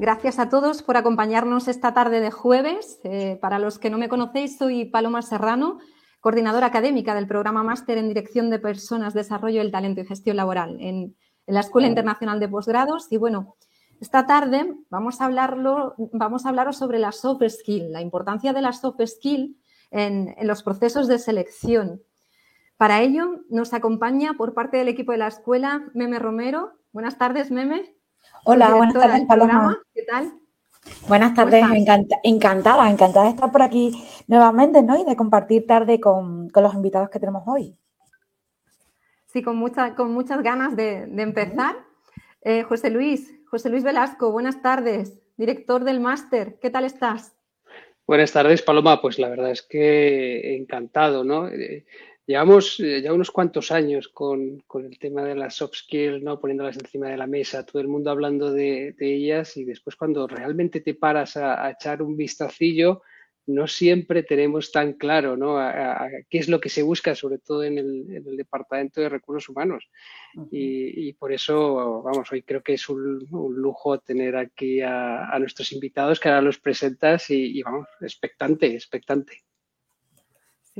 Gracias a todos por acompañarnos esta tarde de jueves. Eh, para los que no me conocéis, soy Paloma Serrano, coordinadora académica del programa Máster en Dirección de Personas, Desarrollo del Talento y Gestión Laboral en, la Escuela Internacional de Posgrados. Y bueno, esta tarde vamos a, hablarlo, vamos a hablaros sobre la soft skill, la importancia de la soft skill en, en los procesos de selección. Para ello nos acompaña por parte del equipo de la escuela Meme Romero. Buenas tardes, Meme. Hola, buenas tardes, Paloma. ¿Qué tal? Buenas tardes, encantada, encantada de estar por aquí nuevamente, ¿no? Y de compartir tarde con, los invitados que tenemos hoy. Sí, con, con muchas ganas de, empezar. Eh, José Luis, José Luis Velasco, buenas tardes, director del máster, ¿qué tal estás? Buenas tardes, Paloma. Pues la verdad es que encantado, ¿no? Llevamos eh, ya unos cuantos años con, el tema de las soft skills, ¿no? poniéndolas encima de la mesa, todo el mundo hablando de, ellas y después cuando realmente te paras a, echar un vistacillo, no siempre tenemos tan claro ¿no? qué es lo que se busca, sobre todo en el, Departamento de Recursos Humanos. y, por eso, vamos, hoy creo que es un, lujo tener aquí a, nuestros invitados que ahora los presentas y, y vamos, expectante, expectante.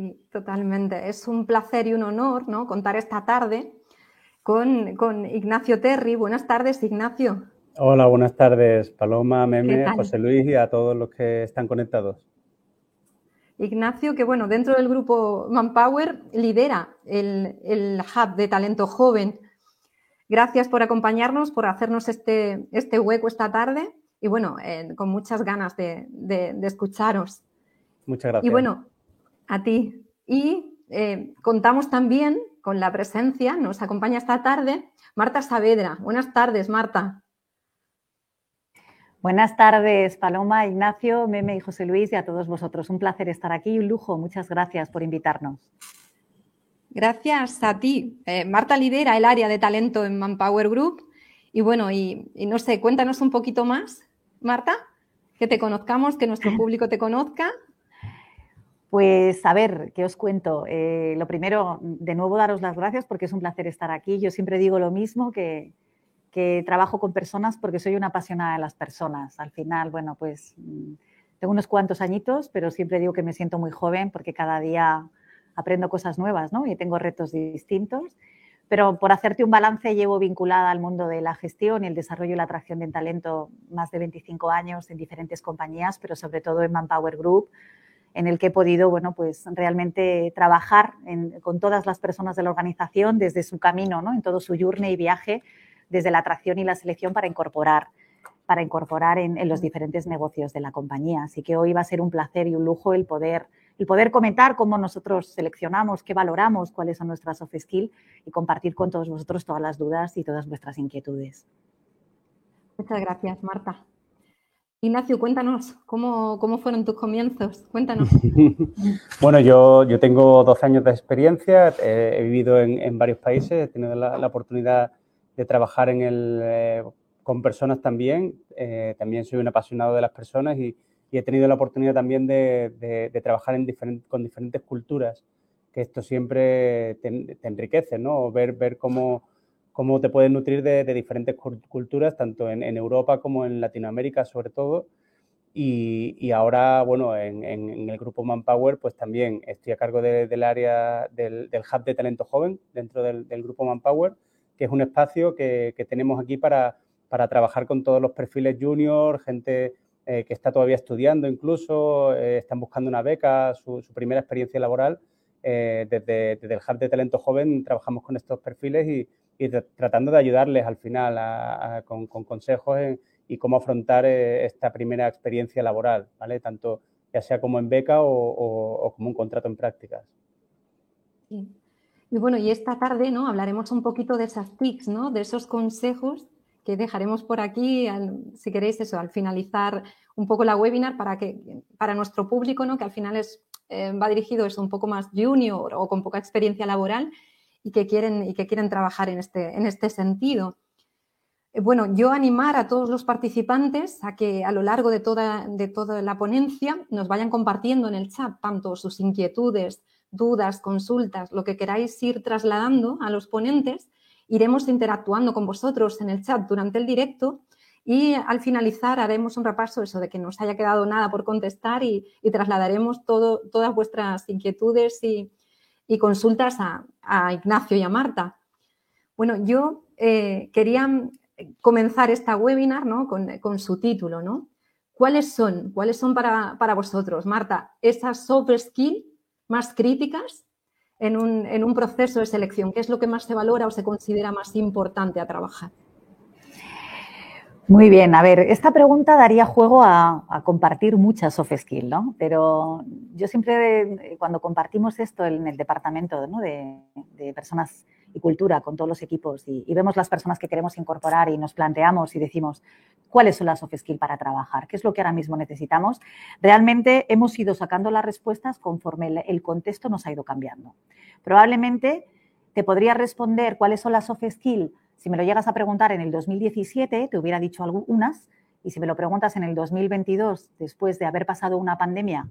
Sí, totalmente. Es un placer y un honor ¿no? contar esta tarde con, Ignacio Terry. Buenas tardes, Ignacio. Hola, buenas tardes, Paloma, Meme, José Luis y a todos los que están conectados. Ignacio, que bueno, dentro del grupo Manpower lidera el, hub de talento joven. Gracias por acompañarnos, por hacernos este, este hueco esta tarde y bueno, eh, con muchas ganas de, de escucharos. Muchas gracias. Y bueno, a ti. Y eh, contamos también con la presencia, nos acompaña esta tarde, Marta Saavedra. Buenas tardes, Marta. Buenas tardes, Paloma, Ignacio, Meme y José Luis y a todos vosotros. Un placer estar aquí y un lujo. Muchas gracias por invitarnos. Gracias a ti. Eh, Marta lidera el área de talento en Manpower Group. Y bueno, y, no sé, cuéntanos un poquito más, Marta, que te conozcamos, que nuestro público te conozca pues a ver, ¿qué os cuento? Eh, lo primero, de nuevo daros las gracias porque es un placer estar aquí. Yo siempre digo lo mismo, que, trabajo con personas porque soy una apasionada de las personas. Al final, bueno, pues mm, tengo unos cuantos añitos, pero siempre digo que me siento muy joven porque cada día aprendo cosas nuevas ¿no? y tengo retos distintos. Pero por hacerte un balance, llevo vinculada al mundo de la gestión y el desarrollo y la atracción de talento más de 25 años en diferentes compañías, pero sobre todo en Manpower Group, en el que he podido, bueno, pues realmente trabajar con todas las personas de la organización desde su camino, ¿no? En todo su journey y viaje, desde la atracción y la selección para incorporar para incorporar en, los diferentes negocios de la compañía. Así que hoy va a ser un placer y un lujo el poder, el poder comentar cómo nosotros seleccionamos, qué valoramos, cuáles son nuestras soft skills y compartir con todos vosotros todas las dudas y todas vuestras inquietudes. Muchas gracias, Marta. Ignacio, cuéntanos, ¿cómo, fueron tus comienzos? Cuéntanos. bueno, yo, yo tengo 12 años de experiencia, he vivido en, varios países, he tenido la, oportunidad de trabajar en el, eh, con personas también. Eh, también soy un apasionado de las personas y, he tenido la oportunidad también de, trabajar en con diferentes culturas, que esto siempre te, enriquece, ¿no? Ver, ver cómo cómo te puedes nutrir de, diferentes culturas, tanto en, Europa como en Latinoamérica sobre todo. Y, ahora, bueno, en, el grupo Manpower, pues también estoy a cargo del área del, Hub de Talento Joven dentro del, grupo Manpower, que es un espacio que, tenemos aquí para, para, trabajar con todos los perfiles junior, gente eh, que está todavía estudiando incluso, eh, están buscando una beca, su, primera experiencia laboral. Eh, desde, desde, el Hub de Talento Joven trabajamos con estos perfiles y, y tratando de ayudarles al final con, consejos y cómo afrontar eh, esta primera experiencia laboral, ¿vale? Tanto ya sea como en beca o, como un contrato en prácticas. Y bueno, y esta tarde ¿no? hablaremos un poquito de esas TICs, ¿no? de esos consejos que dejaremos por aquí, si queréis eso, al finalizar un poco la webinar para que para nuestro público, ¿no? que al final es, eh, va dirigido eso un poco más junior o con poca experiencia laboral, y que quieren, y que quieren trabajar en este, en este sentido. Eh, bueno, yo animar a todos los participantes a que a lo largo de toda, de toda la ponencia nos vayan compartiendo en el chat tanto sus inquietudes, dudas, consultas, lo que queráis ir trasladando a los ponentes. Iremos interactuando con vosotros en el chat durante el directo Y al finalizar haremos un repaso eso de que no os haya quedado nada por contestar y, trasladaremos todo, todas vuestras inquietudes y, consultas a, Ignacio y a Marta. Bueno, yo eh, quería comenzar esta webinar ¿no? con, su título, ¿no? ¿Cuáles son, cuáles son para, para vosotros, Marta, esas soft skills más críticas en un, proceso de selección? ¿Qué es lo que más se valora o se considera más importante a trabajar? Muy bien, a ver, esta pregunta daría juego a, compartir muchas soft skills, ¿no? Pero yo siempre, cuando compartimos esto en el departamento de, personas y cultura con todos los equipos y, vemos las personas que queremos incorporar y nos planteamos y decimos cuáles son las soft skills para trabajar, qué es lo que ahora mismo necesitamos, realmente hemos ido sacando las respuestas conforme el contexto nos ha ido cambiando. Probablemente te podría responder cuáles son las soft skills si me lo llegas a preguntar en el 2017, te hubiera dicho algunas, y si me lo preguntas en el 2022, después de haber pasado una pandemia,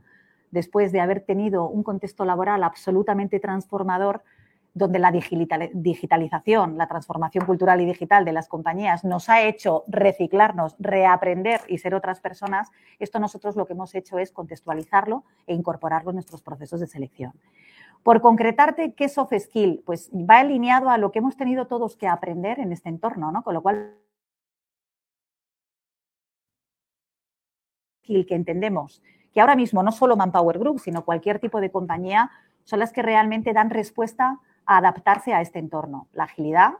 después de haber tenido un contexto laboral absolutamente transformador, donde la digitalización, la transformación cultural y digital de las compañías nos ha hecho reciclarnos, reaprender y ser otras personas, esto nosotros lo que hemos hecho es contextualizarlo e incorporarlo en nuestros procesos de selección. Por concretarte, ¿qué soft skill? Pues va alineado a lo que hemos tenido todos que aprender en este entorno, ¿no? Con lo cual, que entendemos que ahora mismo no solo Manpower Group, sino cualquier tipo de compañía, son las que realmente dan respuesta a adaptarse a este entorno. La agilidad,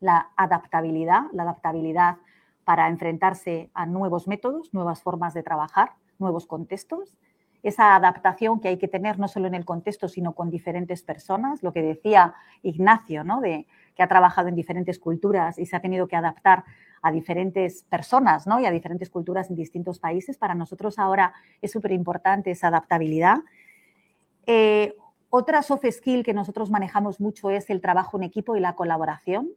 la adaptabilidad, la adaptabilidad para enfrentarse a nuevos métodos, nuevas formas de trabajar, nuevos contextos, esa adaptación que hay que tener no solo en el contexto, sino con diferentes personas, lo que decía Ignacio, ¿no? de, que ha trabajado en diferentes culturas y se ha tenido que adaptar a diferentes personas ¿no? y a diferentes culturas en distintos países. Para nosotros ahora es súper importante esa adaptabilidad. Eh, otra soft skill que nosotros manejamos mucho es el trabajo en equipo y la colaboración.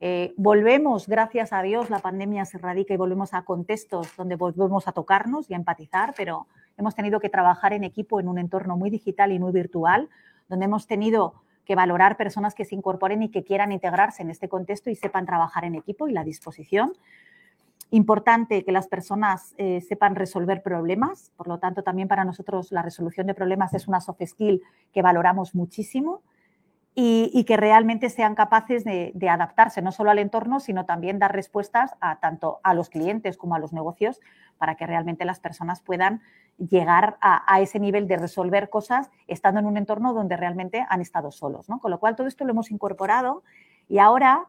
Eh, volvemos, gracias a Dios, la pandemia se radica y volvemos a contextos donde volvemos a tocarnos y a empatizar, pero hemos tenido que trabajar en equipo en un entorno muy digital y muy virtual, donde hemos tenido que valorar personas que se incorporen y que quieran integrarse en este contexto y sepan trabajar en equipo y la disposición. Importante que las personas eh, sepan resolver problemas, por lo tanto también para nosotros la resolución de problemas es una soft skill que valoramos muchísimo y, que realmente sean capaces de, adaptarse no solo al entorno, sino también dar respuestas a tanto a los clientes como a los negocios para que realmente las personas puedan llegar a, ese nivel de resolver cosas estando en un entorno donde realmente han estado solos. ¿no? Con lo cual, todo esto lo hemos incorporado y ahora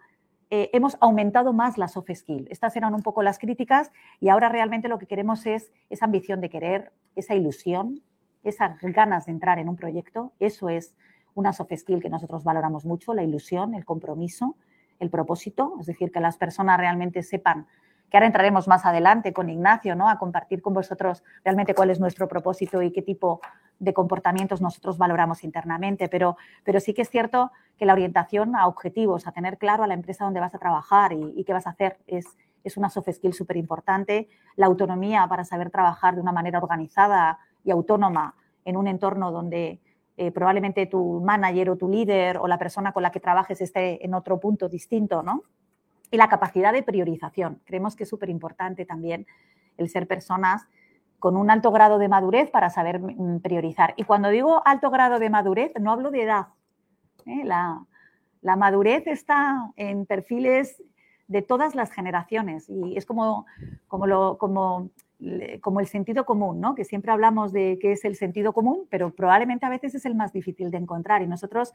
eh, hemos aumentado más la soft skill. Estas eran un poco las críticas y ahora realmente lo que queremos es esa ambición de querer, esa ilusión, esas ganas de entrar en un proyecto. Eso es una soft skill que nosotros valoramos mucho, la ilusión, el compromiso, el propósito, es decir, que las personas realmente sepan que ahora entraremos más adelante con Ignacio, ¿no? A compartir con vosotros realmente cuál es nuestro propósito y qué tipo de comportamientos nosotros valoramos internamente, pero, pero sí que es cierto que la orientación a objetivos, a tener claro a la empresa dónde vas a trabajar y, qué vas a hacer es, es una soft skill súper importante. La autonomía para saber trabajar de una manera organizada y autónoma en un entorno donde eh, probablemente tu manager o tu líder o la persona con la que trabajes esté en otro punto distinto, ¿no? Y la capacidad de priorización. Creemos que es súper importante también el ser personas con un alto grado de madurez para saber mm, priorizar. Y cuando digo alto grado de madurez, no hablo de edad. ¿eh? La, la, madurez está en perfiles de todas las generaciones y es como, como, lo, como como el sentido común, ¿no? que siempre hablamos de qué es el sentido común, pero probablemente a veces es el más difícil de encontrar. Y nosotros,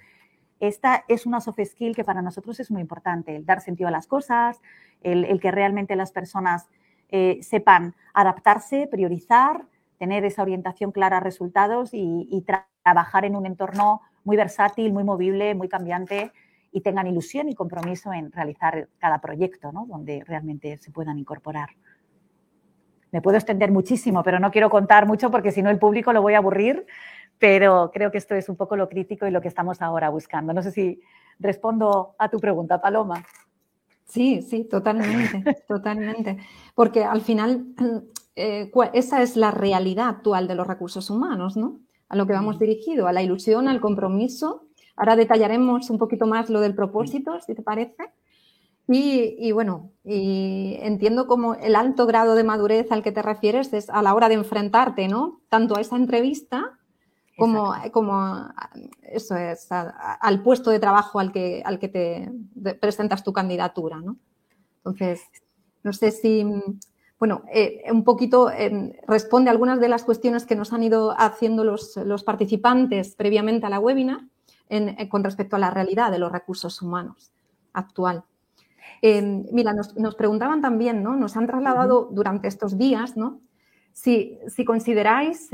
esta es una soft skill que para nosotros es muy importante, el dar sentido a las cosas, el, que realmente las personas eh, sepan adaptarse, priorizar, tener esa orientación clara a resultados y, trabajar en un entorno muy versátil, muy movible, muy cambiante y tengan ilusión y compromiso en realizar cada proyecto, ¿no? donde realmente se puedan incorporar. Me puedo extender muchísimo, pero no quiero contar mucho porque si no el público lo voy a aburrir, pero creo que esto es un poco lo crítico y lo que estamos ahora buscando. No sé si respondo a tu pregunta, Paloma. Sí, sí, totalmente, totalmente. Porque al final eh, esa es la realidad actual de los recursos humanos, ¿no? A lo que vamos mm. dirigido, a la ilusión, al compromiso. Ahora detallaremos un poquito más lo del propósito, si te parece. Y, bueno, y entiendo como el alto grado de madurez al que te refieres es a la hora de enfrentarte, ¿no? Tanto a esa entrevista como, como eso es, al puesto de trabajo al que, al que te presentas tu candidatura, ¿no? Entonces, no sé si, bueno, eh, un poquito eh, responde a algunas de las cuestiones que nos han ido haciendo los, participantes previamente a la webinar eh, con respecto a la realidad de los recursos humanos actual. Mira, nos, preguntaban también, ¿no? Nos han trasladado durante estos días, ¿no? Si, si consideráis,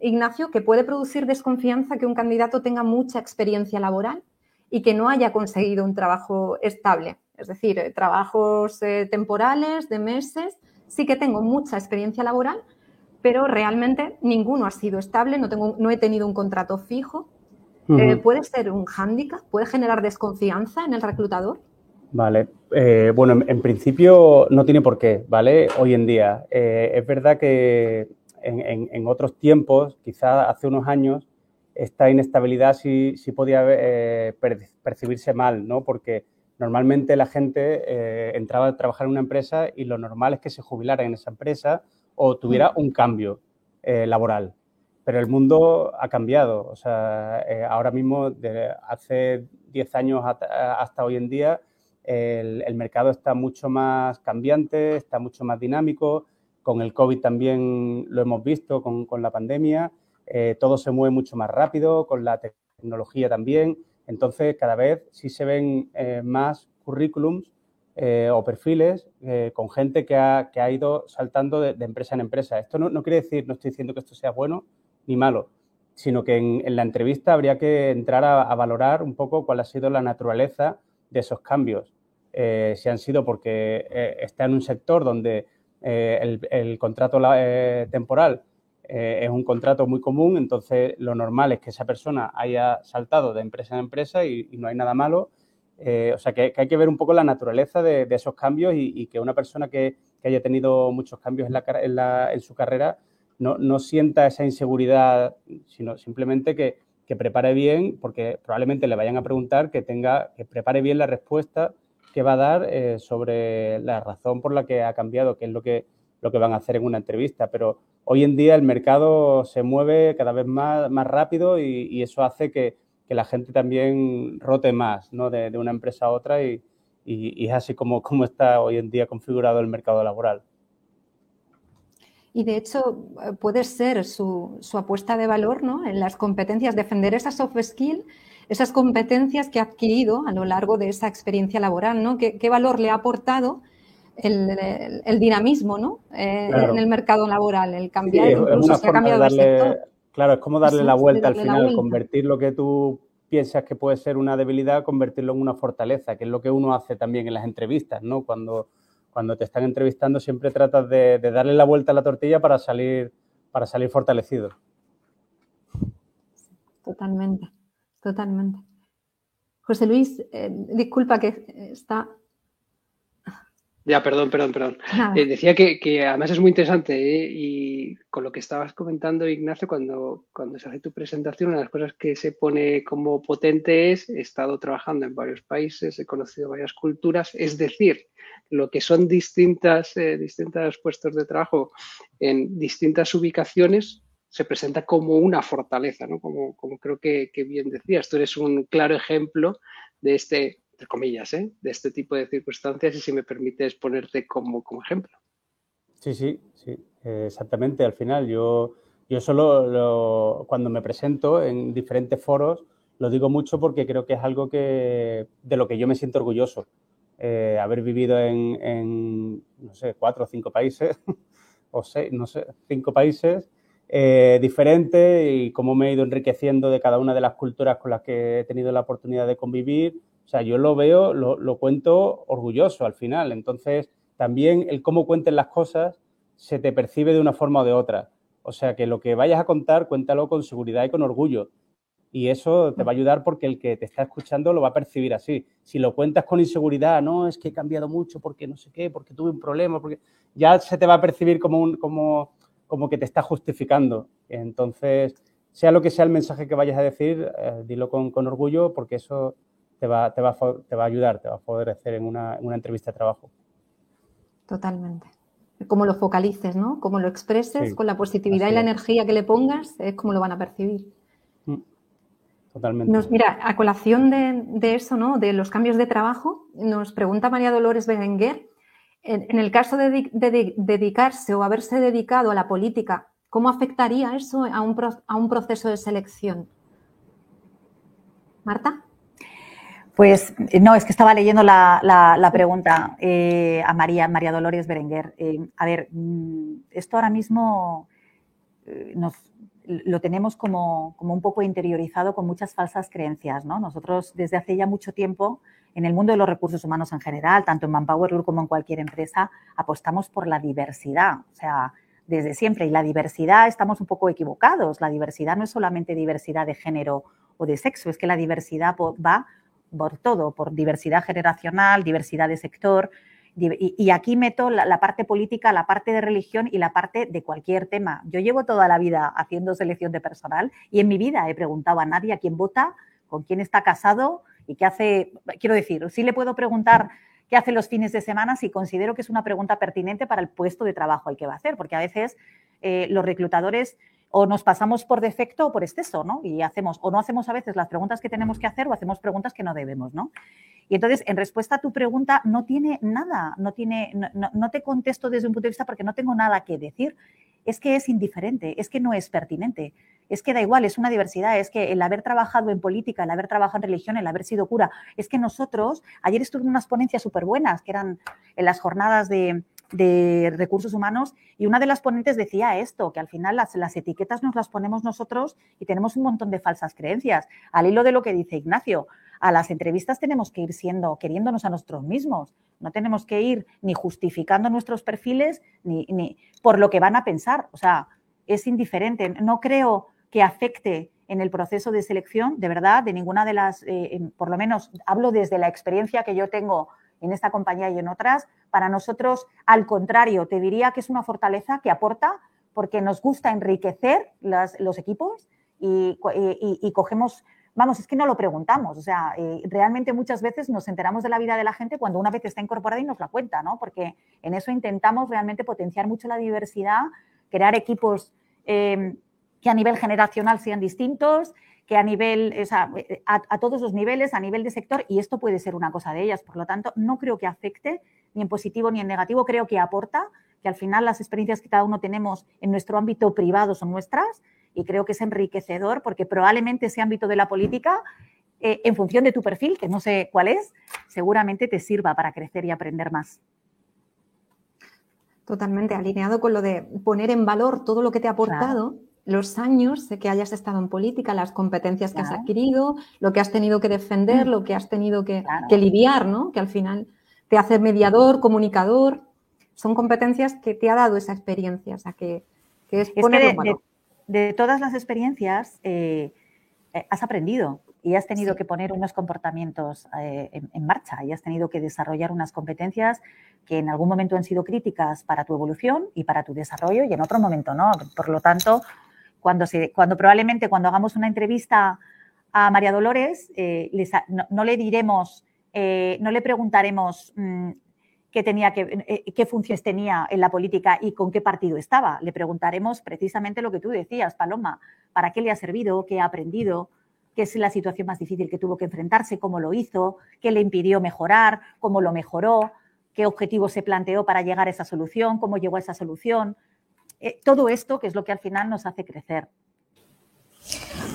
Ignacio, que puede producir desconfianza que un candidato tenga mucha experiencia laboral y que no haya conseguido un trabajo estable. Es decir, trabajos temporales de meses sí que tengo mucha experiencia laboral, pero realmente ninguno ha sido estable, no, tengo, no he tenido un contrato fijo. Eh, ¿Puede ser un hándicap? ¿Puede generar desconfianza en el reclutador? Vale, eh, bueno, en, principio no tiene por qué, ¿vale? Hoy en día. Eh, es verdad que en, otros tiempos, quizá hace unos años, esta inestabilidad sí, sí podía percibirse mal, ¿no? Porque Normalmente la gente eh, entraba a trabajar en una empresa y lo normal es que se jubilara en esa empresa o tuviera un cambio eh, laboral. Pero el mundo ha cambiado. O sea, eh, ahora mismo, de hace 10 años hasta, hoy en día, el, mercado está mucho más cambiante, está mucho más dinámico. Con el COVID también lo hemos visto, con, la pandemia. todo se mueve mucho más rápido, con la tecnología también. Entonces, cada vez sí se ven eh, más currículums eh, o perfiles eh, con gente que ha, ido saltando de, empresa en empresa. Esto no, quiere decir, no estoy diciendo que esto sea bueno ni malo, sino que en, la entrevista habría que entrar a, valorar un poco cuál ha sido la naturaleza de esos cambios. Si han sido porque está en un sector donde el, el, contrato temporal eh, es un contrato muy común, entonces lo normal es que esa persona haya saltado de empresa en empresa y, no hay nada malo. Eh, o sea que, hay que ver un poco la naturaleza de, esos cambios y, que una persona que, haya tenido muchos cambios en, su carrera no, sienta esa inseguridad, sino simplemente que, prepare bien, porque probablemente le vayan a preguntar que tenga, que prepare bien la respuesta que va a dar eh, sobre la razón por la que ha cambiado, que es lo que, lo que van a hacer en una entrevista. Pero hoy en día el mercado se mueve cada vez más, más rápido y, eso hace que, la gente también rote más ¿no? de, una empresa a otra y, es así como, como, está hoy en día configurado el mercado laboral. Y de hecho puede ser su, apuesta de valor ¿no? en las competencias, defender esas soft skills, esas competencias que ha adquirido a lo largo de esa experiencia laboral, ¿no? ¿Qué, qué valor le ha aportado el, dinamismo ¿no? Eh, en el mercado laboral, el cambiar, incluso se ha cambiado sector. Claro, es como darle la vuelta al final, convertir lo que tú piensas que puede ser una debilidad, convertirlo en una fortaleza, que es lo que uno hace también en las entrevistas, ¿no? Cuando, cuando te están entrevistando siempre tratas de, darle la vuelta a la tortilla para salir, para salir fortalecido. Totalmente, totalmente. José Luis, eh, disculpa que está ya, perdón, perdón, perdón. Eh, decía que, además es muy interesante ¿eh? y con lo que estabas comentando, Ignacio, cuando, cuando se hace tu presentación, una de las cosas que se pone como potente es, he estado trabajando en varios países, he conocido varias culturas, es decir, lo que son distintas, eh, distintos puestos de trabajo en distintas ubicaciones se presenta como una fortaleza, ¿no? Como, como creo que, que bien decías, tú eres un claro ejemplo de este entre comillas, ¿eh? de este tipo de circunstancias y si me permites ponerte como, como ejemplo. Sí, sí, sí, exactamente. Al final yo, yo solo cuando me presento en diferentes foros lo digo mucho porque creo que es algo que, de lo que yo me siento orgulloso. Eh, haber vivido en, no sé, cuatro o cinco países, o seis, no sé, cinco países eh, diferentes y cómo me he ido enriqueciendo de cada una de las culturas con las que he tenido la oportunidad de convivir o sea, yo lo veo, lo, cuento orgulloso al final. Entonces, también el cómo cuenten las cosas se te percibe de una forma o de otra. O sea, que lo que vayas a contar, cuéntalo con seguridad y con orgullo. Y eso te va a ayudar porque el que te está escuchando lo va a percibir así. Si lo cuentas con inseguridad, no, es que he cambiado mucho porque no sé qué, porque tuve un problema, porque ya se te va a percibir como, un, como, como que te está justificando. Entonces, sea lo que sea el mensaje que vayas a decir, eh, dilo con, con orgullo porque eso te va, te, va, te va a ayudar, te va a favorecer en una, en una entrevista de trabajo. Totalmente. Como lo focalices, ¿no? Como lo expreses, con la positividad y la energía que le pongas, es como lo van a percibir. Mm. Totalmente. Nos, mira, a colación de, eso, ¿no? De los cambios de trabajo, nos pregunta María Dolores Berenguer, en, el caso de, dedicarse o haberse dedicado a la política, ¿cómo afectaría eso a un, proceso de selección? Marta. Pues no, es que estaba leyendo la, pregunta eh, a María, María Dolores Berenguer. Eh, a ver, mm, esto ahora mismo eh, nos, lo tenemos como, un poco interiorizado con muchas falsas creencias. ¿no? Nosotros desde hace ya mucho tiempo, en el mundo de los recursos humanos en general, tanto en Manpower Group como en cualquier empresa, apostamos por la diversidad. O sea, desde siempre. Y la diversidad estamos un poco equivocados. La diversidad no es solamente diversidad de género o de sexo, es que la diversidad va por todo, por diversidad generacional, diversidad de sector. Y, aquí meto la, parte política, la parte de religión y la parte de cualquier tema. Yo llevo toda la vida haciendo selección de personal y en mi vida he preguntado a nadie a quién vota, con quién está casado y qué hace. Quiero decir, sí le puedo preguntar qué hace los fines de semana si considero que es una pregunta pertinente para el puesto de trabajo al que va a hacer, porque a veces eh, los reclutadores o nos pasamos por defecto o por exceso, ¿no? Y hacemos, o no hacemos a veces las preguntas que tenemos que hacer o hacemos preguntas que no debemos, ¿no? Y entonces, en respuesta a tu pregunta, no tiene nada, no tiene, no, te contesto desde un punto de vista porque no tengo nada que decir. Es que es indiferente, es que no es pertinente, es que da igual, es una diversidad, es que el haber trabajado en política, el haber trabajado en religión, el haber sido cura, es que nosotros, ayer estuve en unas ponencias súper buenas, que eran en las jornadas de, de recursos humanos y una de las ponentes decía esto, que al final las, las, etiquetas nos las ponemos nosotros y tenemos un montón de falsas creencias. Al hilo de lo que dice Ignacio, a las entrevistas tenemos que ir siendo, queriéndonos a nosotros mismos. No tenemos que ir ni justificando nuestros perfiles ni, ni por lo que van a pensar. O sea, es indiferente. No creo que afecte en el proceso de selección, de verdad, de ninguna de las, eh, por lo menos hablo desde la experiencia que yo tengo en esta compañía y en otras, para nosotros, al contrario, te diría que es una fortaleza que aporta porque nos gusta enriquecer los equipos y, cogemos, vamos, es que no lo preguntamos, o sea, eh, realmente muchas veces nos enteramos de la vida de la gente cuando una vez está incorporada y nos la cuenta, ¿no? Porque en eso intentamos realmente potenciar mucho la diversidad, crear equipos eh, que a nivel generacional sean distintos, que a nivel, o sea, a, todos los niveles, a nivel de sector, y esto puede ser una cosa de ellas. Por lo tanto, no creo que afecte ni en positivo ni en negativo, creo que aporta, que al final las experiencias que cada uno tenemos en nuestro ámbito privado son nuestras, y creo que es enriquecedor porque probablemente ese ámbito de la política, eh, en función de tu perfil, que no sé cuál es, seguramente te sirva para crecer y aprender más. Totalmente alineado con lo de poner en valor todo lo que te ha aportado los años que hayas estado en política, las competencias que has adquirido, lo que has tenido que defender, mm. lo que has tenido que, lidiar, ¿no? Que al final te hace mediador, comunicador. Son competencias que te ha dado esa experiencia. O sea, que, es poner de, todas las experiencias eh, eh, has aprendido y has tenido que poner unos comportamientos eh, en, en, marcha y has tenido que desarrollar unas competencias que en algún momento han sido críticas para tu evolución y para tu desarrollo y en otro momento no. Por lo tanto, cuando, se, cuando probablemente cuando hagamos una entrevista a María Dolores, eh, no, le diremos, eh, no le preguntaremos mm, qué, tenía que, eh, qué funciones tenía en la política y con qué partido estaba. Le preguntaremos precisamente lo que tú decías, Paloma, para qué le ha servido, qué ha aprendido, qué es la situación más difícil que tuvo que enfrentarse, cómo lo hizo, qué le impidió mejorar, cómo lo mejoró, qué objetivo se planteó para llegar a esa solución, cómo llegó a esa solución. Eh, todo esto que es lo que al final nos hace crecer.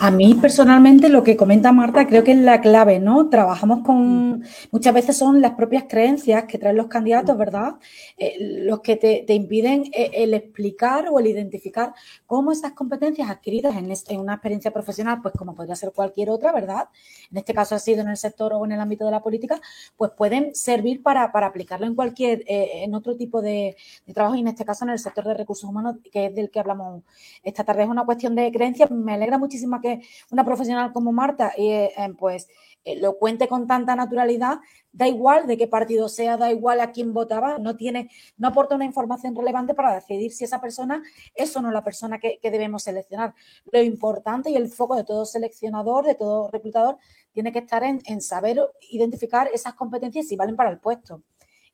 A mí personalmente lo que comenta Marta creo que es la clave, ¿no? Trabajamos con, muchas veces son las propias creencias que traen los candidatos, ¿verdad? Eh, los que te, impiden eh, el explicar o el identificar cómo esas competencias adquiridas en, una experiencia profesional, pues como podría ser cualquier otra, ¿verdad? En este caso ha sido en el sector o en el ámbito de la política, pues pueden servir para, aplicarlo en cualquier, eh, en otro tipo de, de, trabajo y en este caso en el sector de recursos humanos, que es del que hablamos esta tarde. Es una cuestión de creencias. Me alegra muchísimo que una profesional como Marta, eh, pues eh, lo cuente con tanta naturalidad, da igual de qué partido sea, da igual a quién votaba, no tiene, no aporta una información relevante para decidir si esa persona es o no la persona que, debemos seleccionar. Lo importante y el foco de todo seleccionador, de todo reclutador, tiene que estar en, en saber identificar esas competencias si valen para el puesto.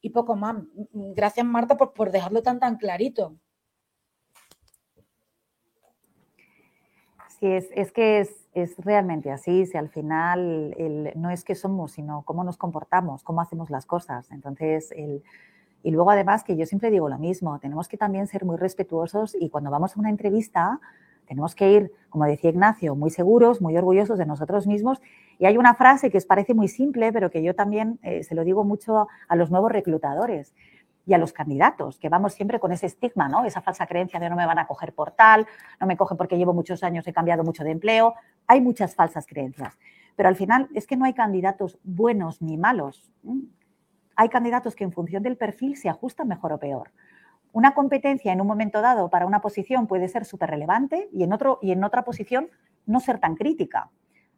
Y poco más. Gracias, Marta, por, por dejarlo tan tan clarito. Sí, es, que es, realmente así. Si al final no es que somos, sino cómo nos comportamos, cómo hacemos las cosas. Entonces, y luego además que yo siempre digo lo mismo, tenemos que también ser muy respetuosos y cuando vamos a una entrevista tenemos que ir, como decía Ignacio, muy seguros, muy orgullosos de nosotros mismos. Y hay una frase que os parece muy simple, pero que yo también eh, se lo digo mucho a los nuevos reclutadores y a los candidatos, que vamos siempre con ese estigma, ¿no? Esa falsa creencia de no me van a coger por tal, no me cogen porque llevo muchos años, he cambiado mucho de empleo. Hay muchas falsas creencias. Pero al final es que no hay candidatos buenos ni malos. Hay candidatos que en función del perfil se ajustan mejor o peor. Una competencia en un momento dado para una posición puede ser súper relevante y en, otro, y en otra posición no ser tan crítica.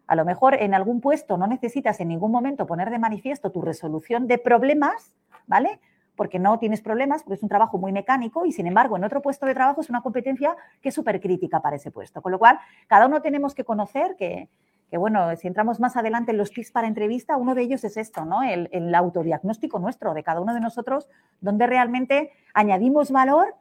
A lo mejor en algún puesto no necesitas en ningún momento poner de manifiesto tu resolución de problemas, ¿vale? Porque no tienes problemas, porque es un trabajo muy mecánico y sin embargo en otro puesto de trabajo es una competencia que es súper crítica para ese puesto. Con lo cual, cada uno tenemos que conocer que, bueno, si entramos más adelante en los tips para entrevista, uno de ellos es esto, ¿no? El, el autodiagnóstico nuestro, de cada uno de nosotros, donde realmente añadimos valor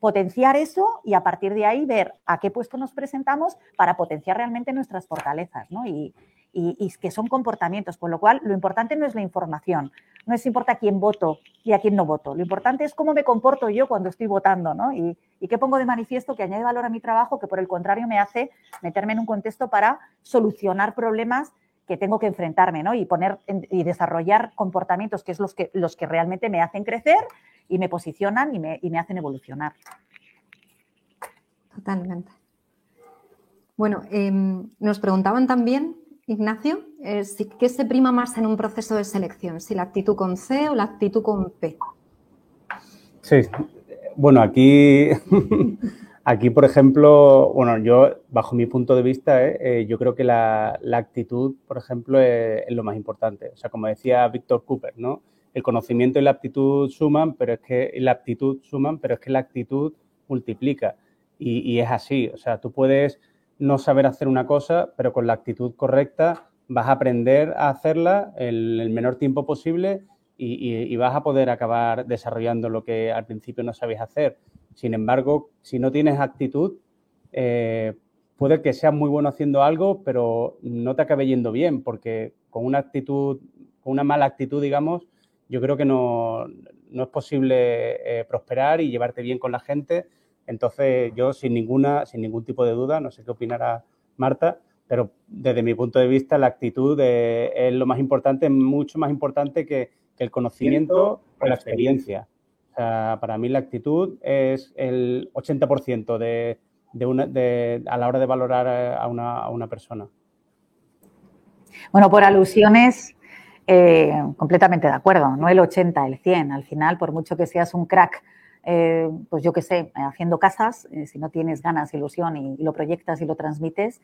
potenciar eso y a partir de ahí ver a qué puesto nos presentamos para potenciar realmente nuestras fortalezas, ¿no? Y, y, que son comportamientos, con lo cual lo importante no es la información, no es importa a quién voto y a quién no voto, lo importante es cómo me comporto yo cuando estoy votando, ¿no? Y, qué pongo de manifiesto que añade valor a mi trabajo, que por el contrario me hace meterme en un contexto para solucionar problemas que tengo que enfrentarme, ¿no? Y poner y desarrollar comportamientos que es los que, los que realmente me hacen crecer y me posicionan y me, y me hacen evolucionar. Totalmente. Bueno, em, nos preguntaban también Ignacio, eh, ¿qué se prima más en un proceso de selección? ¿Si la actitud con C o la actitud con P? Sí, bueno, aquí, aquí por ejemplo, bueno, yo, bajo mi punto de vista, eh, eh, yo creo que la, actitud, por ejemplo, es, lo más importante. O sea, como decía Víctor Cooper, ¿no? El conocimiento y la actitud suman, pero es que la aptitud suman, pero es que la actitud multiplica. y es así. O sea, tú puedes no saber hacer una cosa, pero con la actitud correcta vas a aprender a hacerla el menor tiempo posible y, vas a poder acabar desarrollando lo que al principio no sabías hacer. Sin embargo, si no tienes actitud, eh, puede que seas muy bueno haciendo algo, pero no te acabe yendo bien, porque con una actitud, con una mala actitud, digamos, yo creo que no, es posible eh, prosperar y llevarte bien con la gente entonces, yo sin ninguna, sin ningún tipo de duda, no sé qué opinará Marta, pero desde mi punto de vista la actitud es lo más importante, mucho más importante que, el conocimiento o la experiencia. O sea, para mí la actitud es el 80% de, de a la hora de valorar a una, persona. Bueno, por alusiones, eh, completamente de acuerdo, no el 80, el 100. Al final, por mucho que seas un crack eh, pues yo qué sé, haciendo casas, eh, si no tienes ganas, ilusión y, lo proyectas y lo transmites,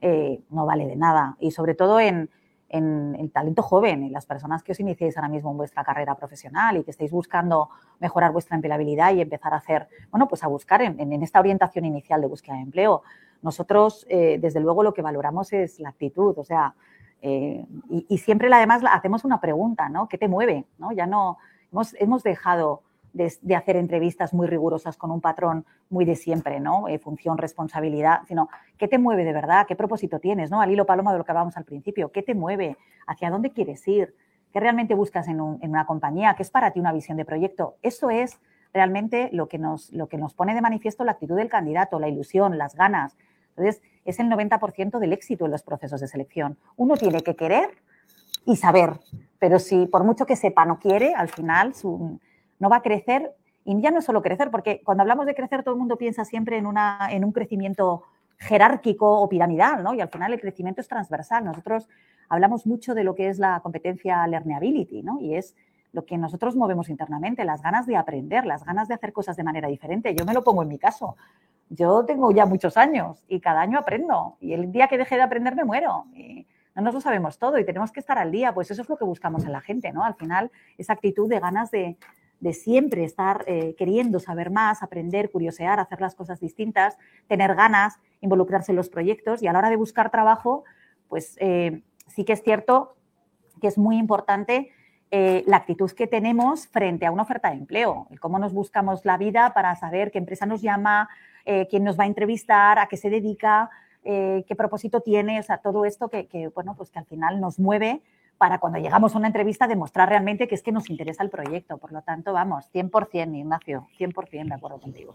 eh, no vale de nada. Y sobre todo en, el talento joven, en las personas que os iniciéis ahora mismo en vuestra carrera profesional y que estéis buscando mejorar vuestra empleabilidad y empezar a hacer, bueno, pues a buscar en, esta orientación inicial de búsqueda de empleo. Nosotros, desde luego, lo que valoramos es la actitud, o sea, y, siempre además hacemos una pregunta, ¿no? ¿Qué te mueve? ¿no? Ya no, hemos, hemos dejado de, hacer entrevistas muy rigurosas con un patrón muy de siempre, ¿no? Eh, función, responsabilidad, sino ¿qué te mueve de verdad? ¿Qué propósito tienes? ¿no? Al hilo paloma de lo que hablábamos al principio, ¿qué te mueve? ¿Hacia dónde quieres ir? ¿Qué realmente buscas en, una compañía? ¿Qué es para ti una visión de proyecto? Eso es realmente lo que, nos, lo que nos pone de manifiesto la actitud del candidato, la ilusión, las ganas. Entonces, es el 90% del éxito en los procesos de selección. Uno tiene que querer y saber, pero si por mucho que sepa no quiere, al final su, no va a crecer y ya no es solo crecer, porque cuando hablamos de crecer todo el mundo piensa siempre en, una, en un crecimiento jerárquico o piramidal, ¿no? Y al final el crecimiento es transversal. Nosotros hablamos mucho de lo que es la competencia learnability, ¿no? Y es lo que nosotros movemos internamente, las ganas de aprender, las ganas de hacer cosas de manera diferente. Yo me lo pongo en mi caso. Yo tengo ya muchos años y cada año aprendo. Y el día que deje de aprender me muero. no nos lo sabemos todo y tenemos que estar al día, pues eso es lo que buscamos en la gente, ¿no? Al final, esa actitud de ganas de, siempre estar eh, queriendo saber más, aprender, curiosear, hacer las cosas distintas, tener ganas, involucrarse en los proyectos y a la hora de buscar trabajo, pues eh, sí que es cierto que es muy importante eh, la actitud que tenemos frente a una oferta de empleo, el cómo nos buscamos la vida para saber qué empresa nos llama, quién nos va a entrevistar, a qué se dedica, qué propósito tiene, o sea, todo esto que, bueno, pues que al final nos mueve para cuando llegamos a una entrevista demostrar realmente que es que nos interesa el proyecto. Por lo tanto, vamos, 100%, Ignacio, 100% de acuerdo contigo.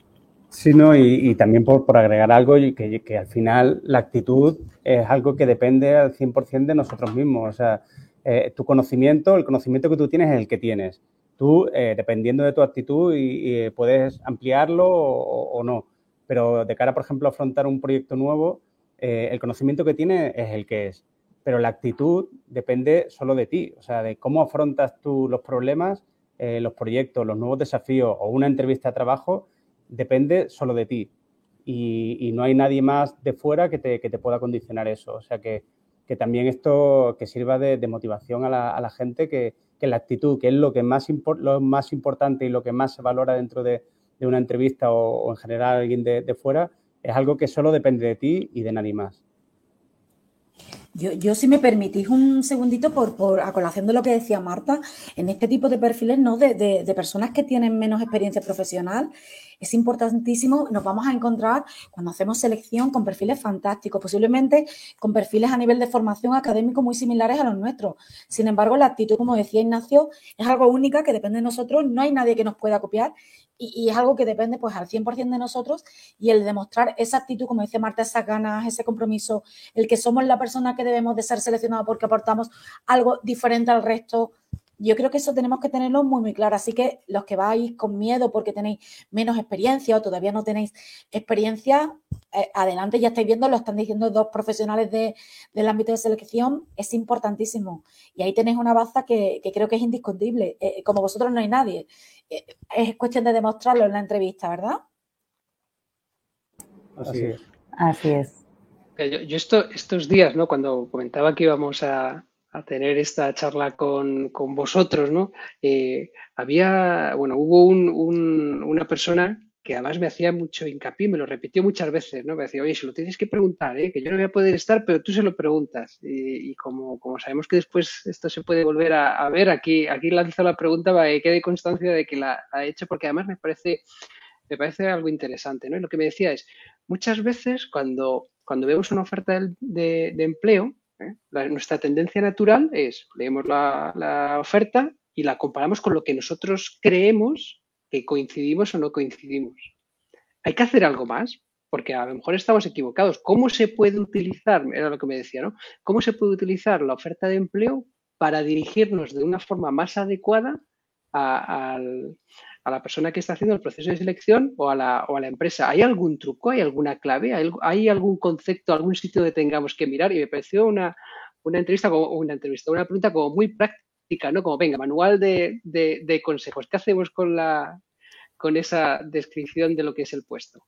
Sí, no, y, también por, agregar algo, que, que al final la actitud es algo que depende al 100% de nosotros mismos. O sea, eh, tu conocimiento, el conocimiento que tú tienes es el que tienes. Tú, eh, dependiendo de tu actitud, y, puedes ampliarlo o, o, no. Pero de cara, por ejemplo, a afrontar un proyecto nuevo, eh, el conocimiento que tiene es el que es, pero la actitud depende solo de ti, o sea, de cómo afrontas tú los problemas, eh, los proyectos, los nuevos desafíos o una entrevista de trabajo, depende solo de ti. Y, no hay nadie más de fuera que te, pueda condicionar eso. O sea, que, también esto que sirva de, motivación a la, gente, que, la actitud, que es lo que más, lo más importante y lo que más se valora dentro de, una entrevista o, en general alguien de fuera, es algo que solo depende de ti y de nadie más. Yo, yo, si me permitís un segundito, por, por a colación de lo que decía Marta, en este tipo de perfiles, ¿no? De, de, personas que tienen menos experiencia profesional, es importantísimo, nos vamos a encontrar cuando hacemos selección con perfiles fantásticos, posiblemente con perfiles a nivel de formación académico muy similares a los nuestros. Sin embargo, la actitud, como decía Ignacio, es algo única que depende de nosotros, no hay nadie que nos pueda copiar y, es algo que depende pues al 100% de nosotros y el demostrar esa actitud, como dice Marta, esas ganas, ese compromiso, el que somos la persona que debemos de ser seleccionados porque aportamos algo diferente al resto. Yo creo que eso tenemos que tenerlo muy, muy claro. Así que los que vais con miedo porque tenéis menos experiencia o todavía no tenéis experiencia, eh, adelante, ya estáis viendo, lo están diciendo dos profesionales del ámbito de selección, es importantísimo. Y ahí tenéis una baza que, creo que es indiscutible. Eh, como vosotros no hay nadie. Eh, es cuestión de demostrarlo en la entrevista, ¿verdad? Así es. Así es. Yo, estos días, ¿no? Cuando comentaba que íbamos a, tener esta charla con, vosotros, ¿no? Eh, había, bueno, hubo una persona que además me hacía mucho hincapié, me lo repitió muchas veces, ¿no? Me decía, oye, se lo tienes que preguntar, ¿eh? que yo no voy a poder estar, pero tú se lo preguntas. Y, como, como, sabemos que después esto se puede volver a, ver, aquí, aquí lanzo la pregunta para que quede constancia de que la ha hecho, porque además me parece, me parece algo interesante, ¿no? Y lo que me decía es, muchas veces cuando, cuando vemos una oferta de, empleo, ¿eh? nuestra tendencia natural es, leemos la, oferta y la comparamos con lo que nosotros creemos que coincidimos o no coincidimos. Hay que hacer algo más, porque a lo mejor estamos equivocados. ¿Cómo se puede utilizar, era lo que me decía. ¿Cómo se puede utilizar la oferta de empleo para dirigirnos de una forma más adecuada a, la persona que está haciendo el proceso de selección o a, la, empresa? ¿Hay algún truco, hay alguna clave, hay, algún concepto, algún sitio donde tengamos que mirar? Y me pareció una, una entrevista, como, una entrevista, una pregunta como muy práctica ¿no? Como, venga, manual de, consejos. ¿Qué hacemos con, la, con esa descripción de lo que es el puesto?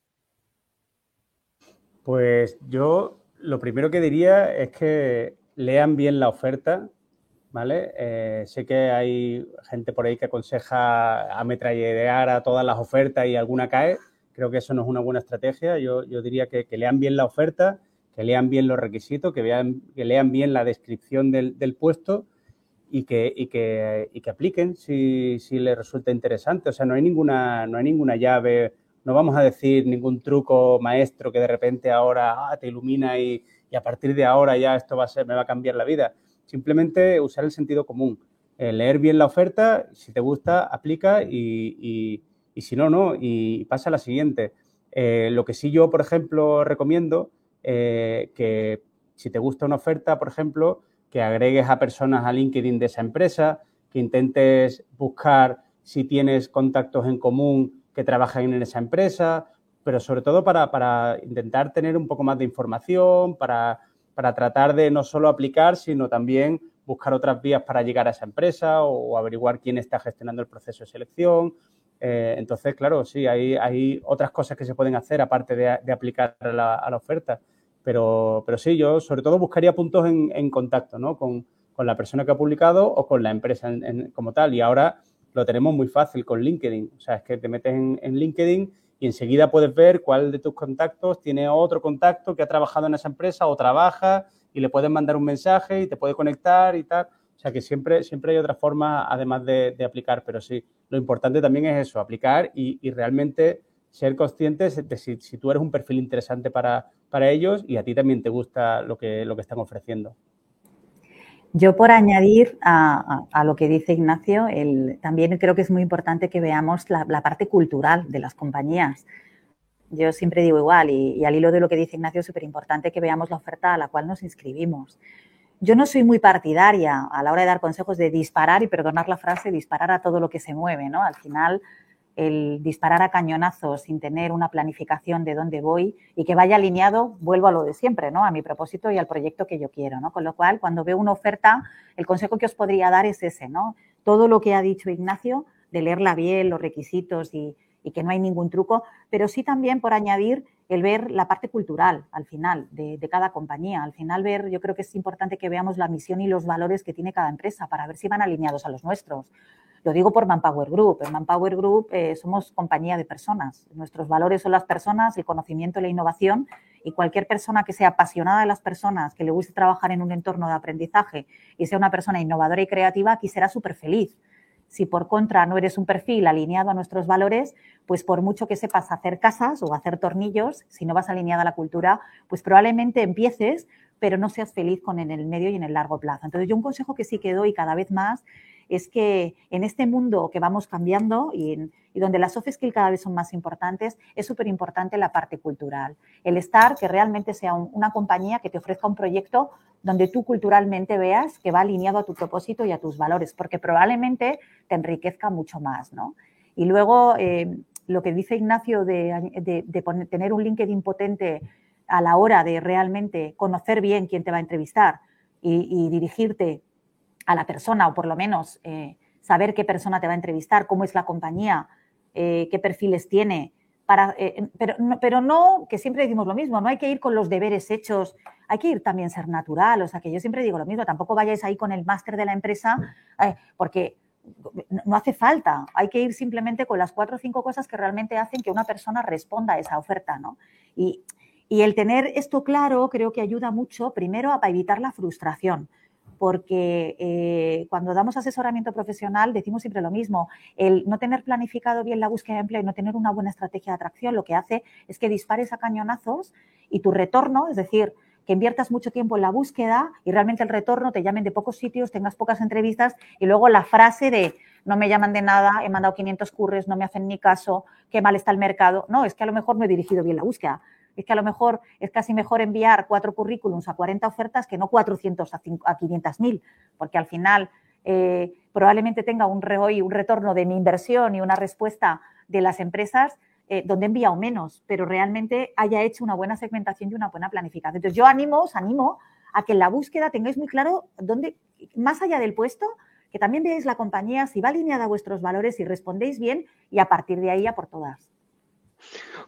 Pues yo lo primero que diría es que lean bien la oferta, ¿vale? Eh, sé que hay gente por ahí que aconseja ametrallear a todas las ofertas y alguna cae. Creo que eso no es una buena estrategia. Yo, diría que, lean bien la oferta, que lean bien los requisitos, que, vean, que lean bien la descripción del, puesto y que, apliquen si, si, les resulta interesante. O sea, no hay, ninguna, no hay ninguna llave, no vamos a decir ningún truco maestro que de repente ahora ah, te ilumina y, y, a partir de ahora ya esto va a ser, me va a cambiar la vida. Simplemente usar el sentido común, eh, leer bien la oferta, si te gusta, aplica y, y si no, no, y pasa a la siguiente. Eh, lo que sí yo, por ejemplo, recomiendo eh, que si te gusta una oferta, por ejemplo, que agregues a personas a LinkedIn de esa empresa, que intentes buscar si tienes contactos en común que trabajen en esa empresa, pero sobre todo para, intentar tener un poco más de información, para, tratar de no solo aplicar, sino también buscar otras vías para llegar a esa empresa o, averiguar quién está gestionando el proceso de selección. Eh, entonces, claro, sí, hay, otras cosas que se pueden hacer aparte de, aplicar a la, oferta Pero, pero sí, yo sobre todo buscaría puntos en, contacto, ¿no? Con, la persona que ha publicado o con la empresa como tal. Y ahora lo tenemos muy fácil con LinkedIn. O sea, es que te metes en, en LinkedIn y enseguida puedes ver cuál de tus contactos tiene otro contacto que ha trabajado en esa empresa o trabaja y le puedes mandar un mensaje y te puede conectar y tal. O sea que siempre, siempre hay otra forma además de, aplicar, pero sí, lo importante también es eso, aplicar y, realmente ser conscientes de si, tú eres un perfil interesante para, para, ellos y a ti también te gusta lo que, lo que están ofreciendo. Yo por añadir a, lo que dice Ignacio, también creo que es muy importante que veamos la, parte cultural de las compañías. Yo siempre digo igual y, y al hilo de lo que dice Ignacio es súper importante que veamos la oferta a la cual nos inscribimos. Yo no soy muy partidaria a la hora de dar consejos de disparar, y perdonar la frase, disparar a todo lo que se mueve, ¿no? Al final, el disparar a cañonazos sin tener una planificación de dónde voy y que vaya alineado, vuelvo a lo de siempre, ¿no? A mi propósito y al proyecto que yo quiero, ¿no? Con lo cual, cuando veo una oferta, el consejo que os podría dar es ese, ¿no? Todo lo que ha dicho Ignacio, de leerla bien, los requisitos y, y que no hay ningún truco, pero sí también por añadir el ver la parte cultural al final de, cada compañía. Al final ver, yo creo que es importante que veamos la misión y los valores que tiene cada empresa para ver si van alineados a los nuestros. Lo digo por Manpower Group. En Manpower Group eh, somos compañía de personas. Nuestros valores son las personas, el conocimiento y la innovación. Y cualquier persona que sea apasionada de las personas, que le guste trabajar en un entorno de aprendizaje y sea una persona innovadora y creativa, aquí será súper feliz si por contra no eres un perfil alineado a nuestros valores, pues por mucho que sepas hacer casas o hacer tornillos, si no vas alineada a la cultura, pues probablemente empieces, pero no seas feliz con en el medio y en el largo plazo. Entonces, yo un consejo que sí que doy cada vez más es que en este mundo que vamos cambiando y, donde las soft skills cada vez son más importantes, es súper importante la parte cultural. El estar, que realmente sea una compañía que te ofrezca un proyecto donde tú culturalmente veas que va alineado a tu propósito y a tus valores, porque probablemente te enriquezca mucho más, ¿no? Y luego, eh, lo que dice Ignacio de, tener un LinkedIn potente a la hora de realmente conocer bien quién te va a entrevistar y dirigirte a la persona, o por lo menos eh, saber qué persona te va a entrevistar, cómo es la compañía, eh, qué perfiles tiene. Para, eh, pero, no, pero no, que siempre decimos lo mismo, no hay que ir con los deberes hechos, hay que ir también ser natural, o sea que yo siempre digo lo mismo, tampoco vayáis ahí con el máster de la empresa, porque no hace falta, hay que ir simplemente con las cuatro o cinco cosas que realmente hacen que una persona responda a esa oferta, ¿no? Y, y el tener esto claro creo que ayuda mucho, primero, a evitar la frustración porque eh, cuando damos asesoramiento profesional decimos siempre lo mismo, el no tener planificado bien la búsqueda de empleo y no tener una buena estrategia de atracción lo que hace es que dispares a cañonazos y tu retorno, es decir, que inviertas mucho tiempo en la búsqueda y realmente el retorno te llamen de pocos sitios, tengas pocas entrevistas y luego la frase de no me llaman de nada, he mandado 500 curres, no me hacen ni caso, qué mal está el mercado. No, es que a lo mejor no he dirigido bien la búsqueda es que a lo mejor es casi mejor enviar cuatro currículums a 40 ofertas que no 400 a, 500.000, porque al final eh, probablemente tenga un, un retorno de mi inversión y una respuesta de las empresas eh, donde he enviado menos, pero realmente haya hecho una buena segmentación y una buena planificación. Entonces, yo animo, os animo a que en la búsqueda tengáis muy claro dónde, más allá del puesto, que también veáis la compañía, si va alineada a vuestros valores y respondéis bien y a partir de ahí a por todas.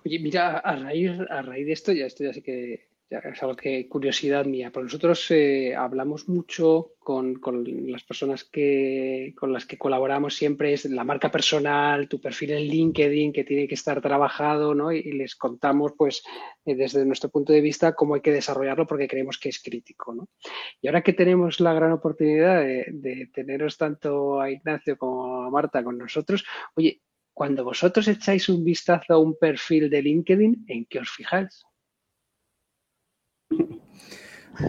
Oye, mira, a raíz, de esto, ya esto ya sé que es algo que curiosidad mía, pero nosotros eh, hablamos mucho con, las personas que, con las que colaboramos siempre, es la marca personal, tu perfil en LinkedIn que tiene que estar trabajado, ¿no? Y, les contamos, pues, eh, desde nuestro punto de vista, cómo hay que desarrollarlo porque creemos que es crítico, ¿no? Y ahora que tenemos la gran oportunidad de, de teneros tanto a Ignacio como a Marta con nosotros, oye, cuando vosotros echáis un vistazo a un perfil de LinkedIn, ¿en qué os fijáis?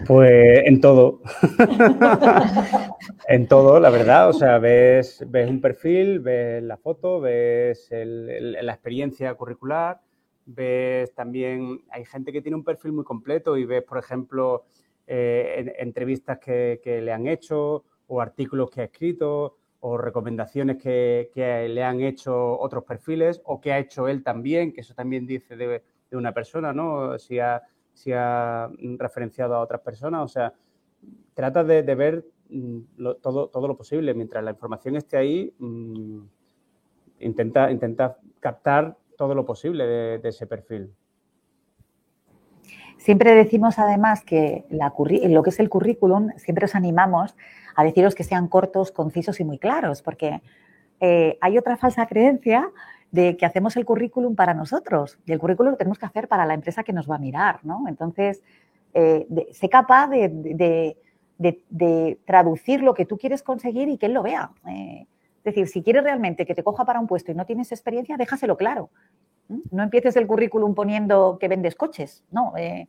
Pues en todo. en todo, la verdad. O sea, ves, ves un perfil, ves la foto, ves la experiencia curricular, ves también, hay gente que tiene un perfil muy completo y ves, por ejemplo, eh, entrevistas que, que, le han hecho o artículos que ha escrito o recomendaciones que, le han hecho otros perfiles o que ha hecho él también, que eso también dice de, una persona, ¿no? Si ha, si ha, referenciado a otras personas, o sea, trata de, ver mm, todo, todo lo posible. Mientras la información esté ahí, mm, intenta, intenta captar todo lo posible de ese perfil. Siempre decimos además que lo que es el currículum, siempre os animamos a deciros que sean cortos, concisos y muy claros, porque eh, hay otra falsa creencia de que hacemos el currículum para nosotros y el currículum lo tenemos que hacer para la empresa que nos va a mirar, ¿no? Entonces, eh, sé capaz de, traducir lo que tú quieres conseguir y que él lo vea. Eh, es decir, si quieres realmente que te coja para un puesto y no tienes experiencia, déjaselo claro. No empieces el currículum poniendo que vendes coches, no, eh,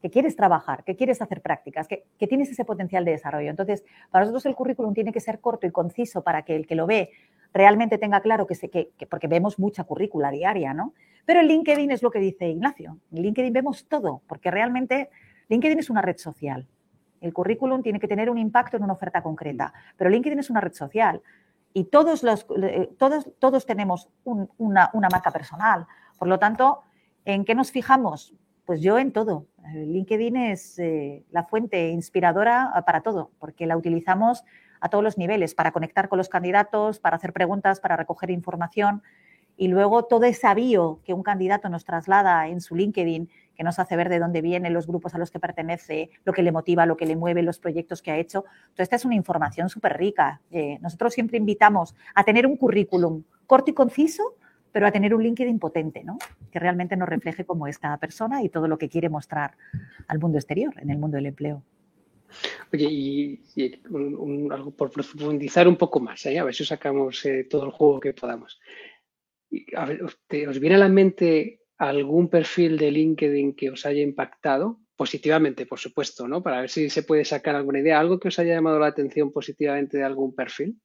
que quieres trabajar, que quieres hacer prácticas, que, tienes ese potencial de desarrollo. Entonces, para nosotros el currículum tiene que ser corto y conciso para que el que lo ve realmente tenga claro que, se, que, porque vemos mucha currícula diaria, ¿no? Pero el LinkedIn es lo que dice Ignacio. En LinkedIn vemos todo, porque realmente LinkedIn es una red social. El currículum tiene que tener un impacto en una oferta concreta, pero LinkedIn es una red social y todos, los, eh, todos, todos tenemos una, marca personal. Por lo tanto, ¿en qué nos fijamos? Pues yo en todo. LinkedIn es eh, la fuente inspiradora para todo, porque la utilizamos a todos los niveles, para conectar con los candidatos, para hacer preguntas, para recoger información y luego todo ese avío que un candidato nos traslada en su LinkedIn, que nos hace ver de dónde vienen los grupos a los que pertenece, lo que le motiva, lo que le mueve, los proyectos que ha hecho. Entonces, esta es una información súper rica. Eh, nosotros siempre invitamos a tener un currículum corto y conciso, pero a tener un LinkedIn potente, ¿no? que realmente nos refleje cómo es cada persona y todo lo que quiere mostrar al mundo exterior, en el mundo del empleo. Oye, y, algo por profundizar un poco más, ¿eh? a ver si sacamos eh, todo el juego que podamos a ver, ¿os viene a la mente algún perfil de LinkedIn que os haya impactado? Positivamente, por supuesto, ¿no? Para ver si se puede sacar alguna idea, algo que os haya llamado la atención positivamente de algún perfil.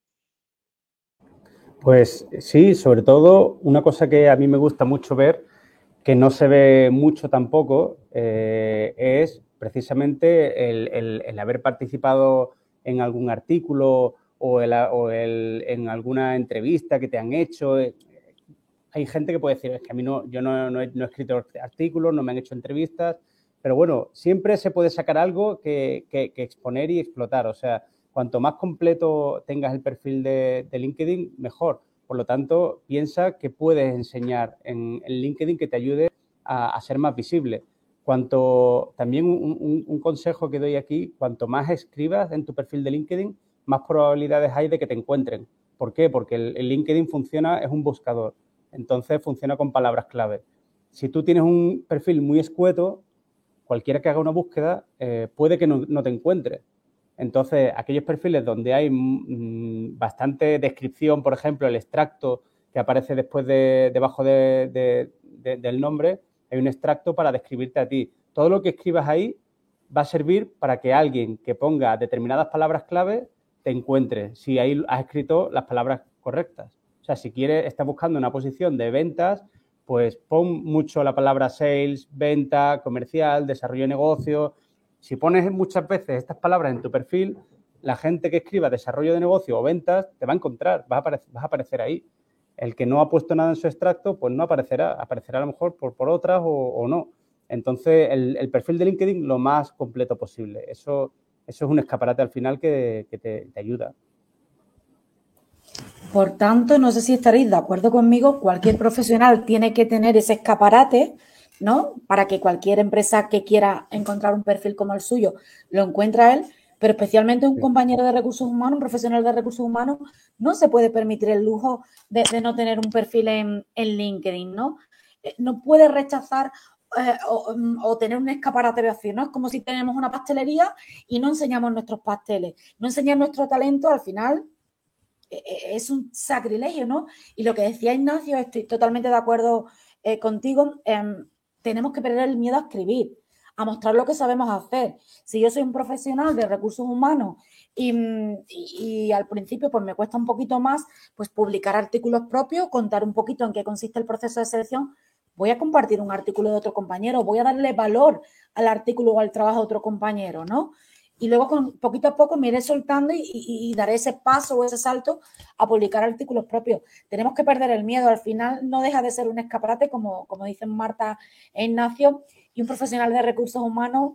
Pues sí, sobre todo una cosa que a mí me gusta mucho ver, que no se ve mucho tampoco, eh, es precisamente el, haber participado en algún artículo o, en alguna entrevista que te han hecho hay gente que puede decir, es que a mí no, yo no, he, escrito artículos, no me han hecho entrevistas, pero bueno, siempre se puede sacar algo que, exponer y explotar. O sea, cuanto más completo tengas el perfil de, LinkedIn, mejor. Por lo tanto, piensa que puedes enseñar en, LinkedIn que te ayude a, ser más visible. Cuanto, también un, consejo que doy aquí, cuanto más escribas en tu perfil de LinkedIn, más probabilidades hay de que te encuentren. ¿Por qué? Porque el LinkedIn funciona, es un buscador. Entonces funciona con palabras clave. Si tú tienes un perfil muy escueto, cualquiera que haga una búsqueda eh, puede que no, te encuentre. Entonces, aquellos perfiles donde hay mm, bastante descripción, por ejemplo, el extracto que aparece después de, debajo del nombre, hay un extracto para describirte a ti. Todo lo que escribas ahí va a servir para que alguien que ponga determinadas palabras clave te encuentre, si ahí has escrito las palabras correctas sea, si quieres, estás buscando una posición de ventas, pues pon mucho la palabra sales, venta, comercial, desarrollo de negocio. Si pones muchas veces estas palabras en tu perfil, la gente que escriba desarrollo de negocio o ventas te va a encontrar, vas a, aparecer, ahí. El que no ha puesto nada en su extracto, pues no aparecerá, aparecerá a lo mejor por, por otras o, no. Entonces, el, perfil de LinkedIn lo más completo posible. Eso, eso es un escaparate al final que, te ayuda. Por tanto, no sé si estaréis de acuerdo conmigo, cualquier profesional tiene que tener ese escaparate, ¿no? Para que cualquier empresa que quiera encontrar un perfil como el suyo lo encuentre a él, pero especialmente un compañero de recursos humanos, un profesional de recursos humanos, no se puede permitir el lujo de, no tener un perfil en, LinkedIn, ¿no? Eh, no puede rechazar eh, o, o, tener un escaparate vacío, ¿no? Es como si tenemos una pastelería y no enseñamos nuestros pasteles, no enseñamos nuestro talento, al final e, e, es un sacrilegio, ¿no? Y lo que decía Ignacio, estoy totalmente de acuerdo eh, contigo, em, tenemos que perder el miedo a escribir, a mostrar lo que sabemos hacer. Si yo soy un profesional de recursos humanos y, al principio pues me cuesta un poquito más pues publicar artículos propios, contar un poquito en qué consiste el proceso de selección, voy a compartir un artículo de otro compañero, voy a darle valor al artículo o al trabajo de otro compañero, ¿no? Y luego con, poquito a poco me iré soltando y, daré ese paso o ese salto a publicar artículos propios. Tenemos que perder el miedo, al final no deja de ser un escaparate, como, como dicen Marta e Ignacio, y un profesional de recursos humanos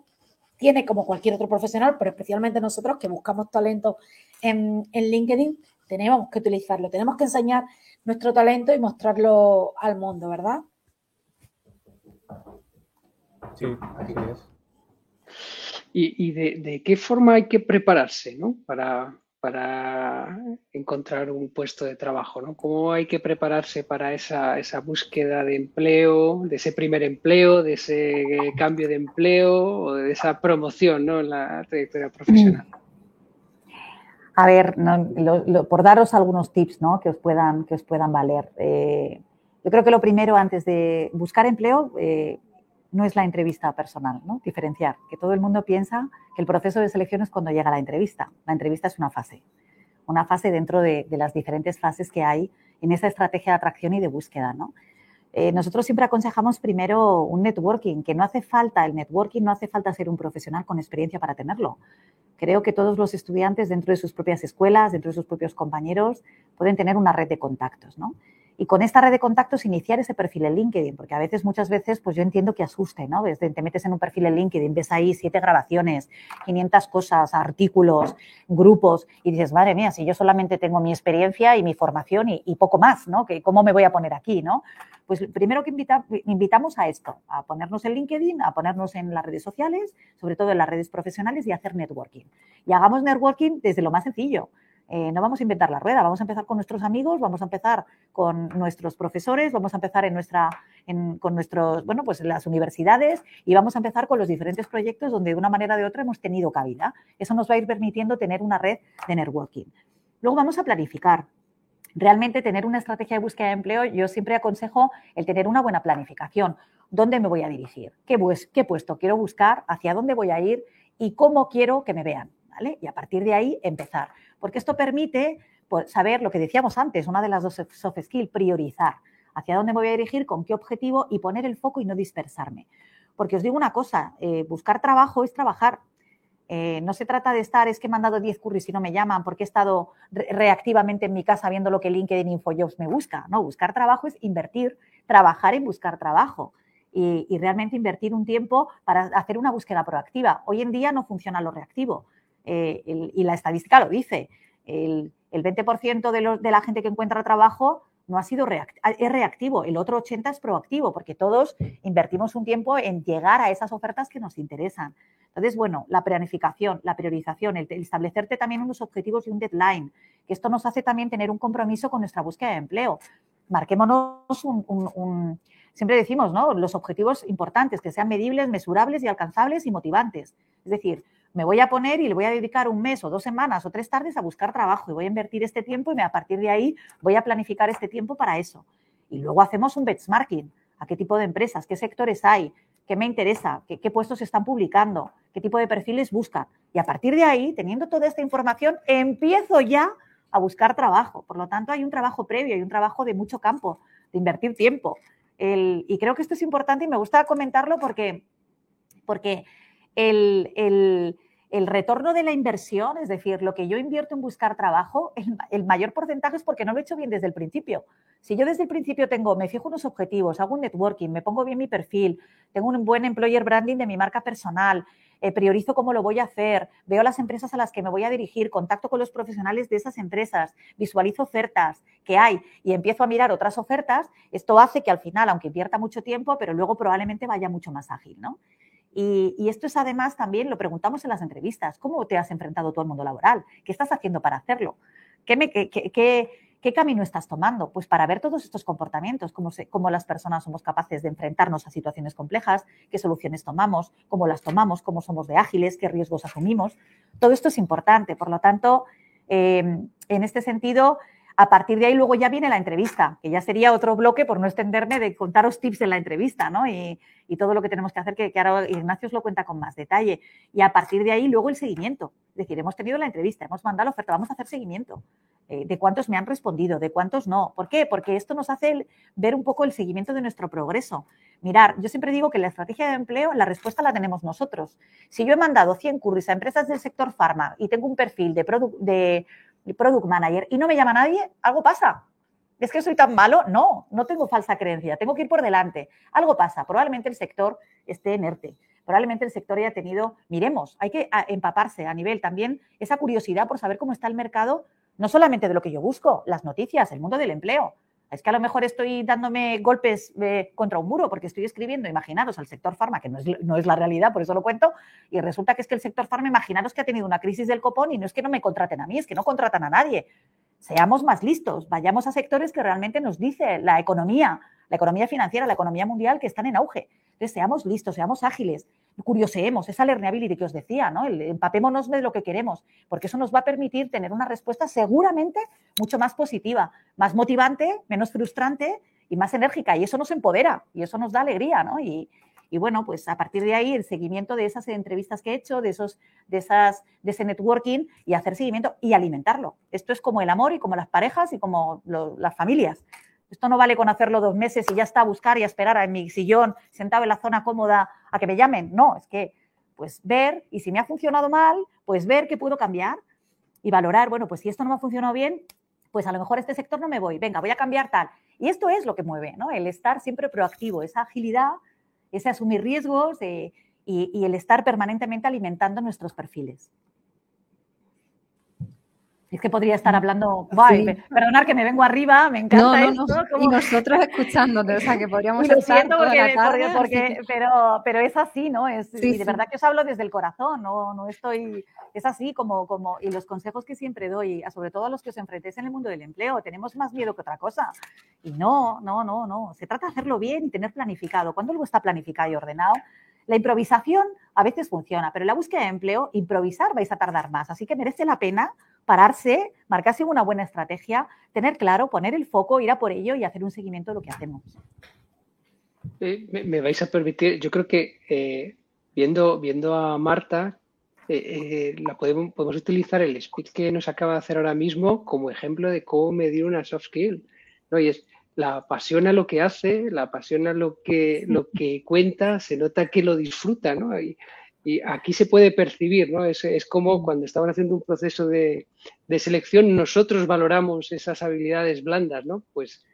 tiene, como cualquier otro profesional, pero especialmente nosotros que buscamos talento en, en LinkedIn, tenemos que utilizarlo, tenemos que enseñar nuestro talento y mostrarlo al mundo, ¿verdad? Sí, así es. ¿Y, de, qué forma hay que prepararse ¿no? para, para encontrar un puesto de trabajo? ¿no? ¿Cómo hay que prepararse para esa, esa búsqueda de empleo, de ese primer empleo, de ese cambio de empleo o de esa promoción ¿no? en la trayectoria profesional? A ver, por daros algunos tips ¿no? que, os puedan, que os puedan valer. Eh, yo creo que lo primero antes de buscar empleo eh, no es la entrevista personal, ¿no? Diferenciar, que todo el mundo piensa que el proceso de selección es cuando llega la entrevista. La entrevista es una fase, una fase dentro de, las diferentes fases que hay en esa estrategia de atracción y de búsqueda, ¿no? Eh, nosotros siempre aconsejamos primero un networking, que no hace falta el networking, no hace falta ser un profesional con experiencia para tenerlo. Creo que todos los estudiantes dentro de sus propias escuelas, dentro de sus propios compañeros, pueden tener una red de contactos, ¿no? Y con esta red de contactos iniciar ese perfil en LinkedIn, porque a veces, muchas veces, pues yo entiendo que asuste, ¿no? Te metes en un perfil en LinkedIn, ves ahí siete grabaciones, 500 cosas, artículos, grupos, y dices, madre mía, si yo solamente tengo mi experiencia y mi formación y, poco más, ¿no? ¿Cómo me voy a poner aquí, no? Pues primero que invitamos a esto, a ponernos en LinkedIn, a ponernos en las redes sociales, sobre todo en las redes profesionales y hacer networking. Y hagamos networking desde lo más sencillo. Eh, no vamos a inventar la rueda, vamos a empezar con nuestros amigos, vamos a empezar con nuestros profesores, vamos a empezar en nuestra, con nuestros, bueno, pues las universidades y vamos a empezar con los diferentes proyectos donde de una manera o de otra hemos tenido cabida. Eso nos va a ir permitiendo tener una red de networking. Luego vamos a planificar. Realmente tener una estrategia de búsqueda de empleo, yo siempre aconsejo el tener una buena planificación. ¿Dónde me voy a dirigir? ¿Qué, qué puesto quiero buscar? ¿Hacia dónde voy a ir? ¿Y cómo quiero que me vean? Y a partir de ahí empezar porque esto permite pues, saber lo que decíamos antes, una de las dos soft skills, priorizar hacia dónde me voy a dirigir, con qué objetivo y poner el foco y no dispersarme. Porque os digo una cosa, eh, buscar trabajo es trabajar. Eh, no se trata de estar, es que he mandado 10 curries y no me llaman porque he estado reactivamente en mi casa viendo lo que LinkedIn InfoJobs me busca. No, buscar trabajo es invertir, trabajar en buscar trabajo y, realmente invertir un tiempo para hacer una búsqueda proactiva. Hoy en día no funciona lo reactivo. Eh, y la estadística lo dice, el, 20% de, la gente que encuentra trabajo no ha sido es reactivo, el otro 80% es proactivo, porque todos invertimos un tiempo en llegar a esas ofertas que nos interesan. Entonces, bueno, la planificación, la priorización, el, establecerte también unos objetivos y un deadline, que esto nos hace también tener un compromiso con nuestra búsqueda de empleo. Marquémonos un siempre decimos, ¿no? Los objetivos importantes, que sean medibles, mesurables y alcanzables y motivantes. Es decir, me voy a poner y le voy a dedicar un mes o dos semanas o tres tardes a buscar trabajo y voy a invertir este tiempo y a partir de ahí voy a planificar este tiempo para eso. Y luego hacemos un benchmarking. ¿A qué tipo de empresas? ¿Qué sectores hay? ¿Qué me interesa? ¿Qué, puestos están publicando? ¿Qué tipo de perfiles buscan? Y a partir de ahí, teniendo toda esta información, empiezo ya a buscar trabajo. Por lo tanto, hay un trabajo previo, hay un trabajo de mucho campo, de invertir tiempo. y creo que esto es importante y me gusta comentarlo porque, porque el, retorno de la inversión, es decir, lo que yo invierto en buscar trabajo, el, mayor porcentaje es porque no lo he hecho bien desde el principio. Si yo desde el principio tengo, me fijo unos objetivos, hago un networking, me pongo bien mi perfil, tengo un buen employer branding de mi marca personal, eh, priorizo cómo lo voy a hacer, veo las empresas a las que me voy a dirigir, contacto con los profesionales de esas empresas, visualizo ofertas que hay y empiezo a mirar otras ofertas, esto hace que al final, aunque invierta mucho tiempo, pero luego probablemente vaya mucho más ágil, ¿no? Y, esto es además también, lo preguntamos en las entrevistas, ¿cómo te has enfrentado tú al mundo laboral? ¿Qué estás haciendo para hacerlo? ¿Qué, camino estás tomando? Pues para ver todos estos comportamientos, cómo, las personas somos capaces de enfrentarnos a situaciones complejas, qué soluciones tomamos, cómo las tomamos, cómo somos de ágiles, qué riesgos asumimos. Todo esto es importante. Por lo tanto, em, en este sentido, a partir de ahí luego ya viene la entrevista, que ya sería otro bloque, por no extenderme, de contaros tips en la entrevista, ¿no? Y, todo lo que tenemos que hacer, que, ahora Ignacio os lo cuenta con más detalle. Y a partir de ahí luego el seguimiento. Es decir, hemos tenido la entrevista, hemos mandado la oferta, vamos a hacer seguimiento. Eh, de cuántos me han respondido, de cuántos no. ¿Por qué? Porque esto nos hace ver un poco el seguimiento de nuestro progreso. Mirar, yo siempre digo que la estrategia de empleo, la respuesta la tenemos nosotros. Si yo he mandado 100 curris a empresas del sector farma y tengo un perfil de, de product manager y no me llama nadie, algo pasa. ¿Es que soy tan malo? No, no tengo falsa creencia, tengo que ir por delante. Algo pasa, probablemente el sector esté enerte, probablemente el sector haya tenido, miremos, hay que empaparse a nivel también esa curiosidad por saber cómo está el mercado, no solamente de lo que yo busco, las noticias, el mundo del empleo. Es que a lo mejor estoy dándome golpes eh, contra un muro porque estoy escribiendo, imaginaros, al sector farma, que no es, no es, la realidad, por eso lo cuento, y resulta que es que el sector farma, imaginaros que ha tenido una crisis del copón y no es que no me contraten a mí, es que no contratan a nadie. Seamos más listos, vayamos a sectores que realmente nos dice la economía, la economía financiera, la economía mundial, que están en auge. Entonces, seamos listos, seamos ágiles, curioseemos, esa learnability que os decía, ¿no? El, empapémonos de lo que queremos, porque eso nos va a permitir tener una respuesta seguramente mucho más positiva, más motivante, menos frustrante y más enérgica. Y eso nos empodera y eso nos da alegría, ¿no? Y, y bueno, pues a partir de ahí el seguimiento de esas entrevistas que he hecho, de, esos, de, esas, de ese networking y hacer seguimiento y alimentarlo. Esto es como el amor y como las parejas y como las familias. Esto no vale con hacerlo dos meses y ya está a buscar y a esperar en mi sillón, sentado en la zona cómoda a que me llamen. No, es que pues ver y si me ha funcionado mal, pues ver qué puedo cambiar y valorar, bueno, pues si esto no me ha funcionado bien, pues a lo mejor este sector no me voy, venga, voy a cambiar tal. Y esto es lo que mueve, ¿no? El estar siempre proactivo, esa agilidad, ese asumir riesgos eh, y el estar permanentemente alimentando nuestros perfiles. Es que podría estar mm, hablando, Bye, perdonar que me vengo arriba, me encanta esto, Y nosotros escuchándote, o sea, que podríamos lo siento porque, pero, pero es así, ¿no? Es, y de verdad que os hablo desde el corazón, no, no estoy, es así como, como, y los consejos que siempre doy, sobre todo a los que os enfrentéis en el mundo del empleo, tenemos más miedo que otra cosa. Y no, no, no, no, se trata de hacerlo bien y tener planificado. Cuando algo está planificado y ordenado, la improvisación a veces funciona, pero en la búsqueda de empleo, improvisar vais a tardar más. Así que merece la pena pararse, marcarse una buena estrategia, tener claro, poner el foco, ir a por ello y hacer un seguimiento de lo que hacemos. Eh, me, vais a permitir, yo creo que eh, viendo, viendo a Marta, eh, la podemos, podemos, utilizar el speech que nos acaba de hacer ahora mismo como ejemplo de cómo medir una soft skill. ¿no? Y es, la apasiona lo que hace, la apasiona lo que, lo que cuenta, se nota que lo disfruta, ¿no? Y, aquí se puede percibir, ¿no? Es, es como cuando estaban haciendo un proceso de, selección, nosotros valoramos esas habilidades blandas, ¿no? Pues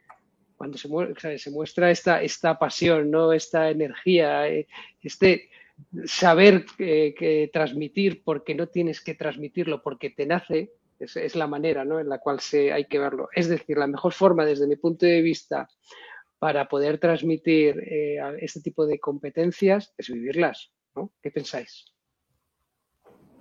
cuando se, se muestra esta, esta pasión, ¿no? Esta energía, eh, este saber eh, que transmitir porque no tienes que transmitirlo porque te nace, es, la manera en la cual se, hay que verlo. Es decir, la mejor forma desde mi punto de vista para poder transmitir eh, este tipo de competencias es vivirlas. ¿Qué pensáis?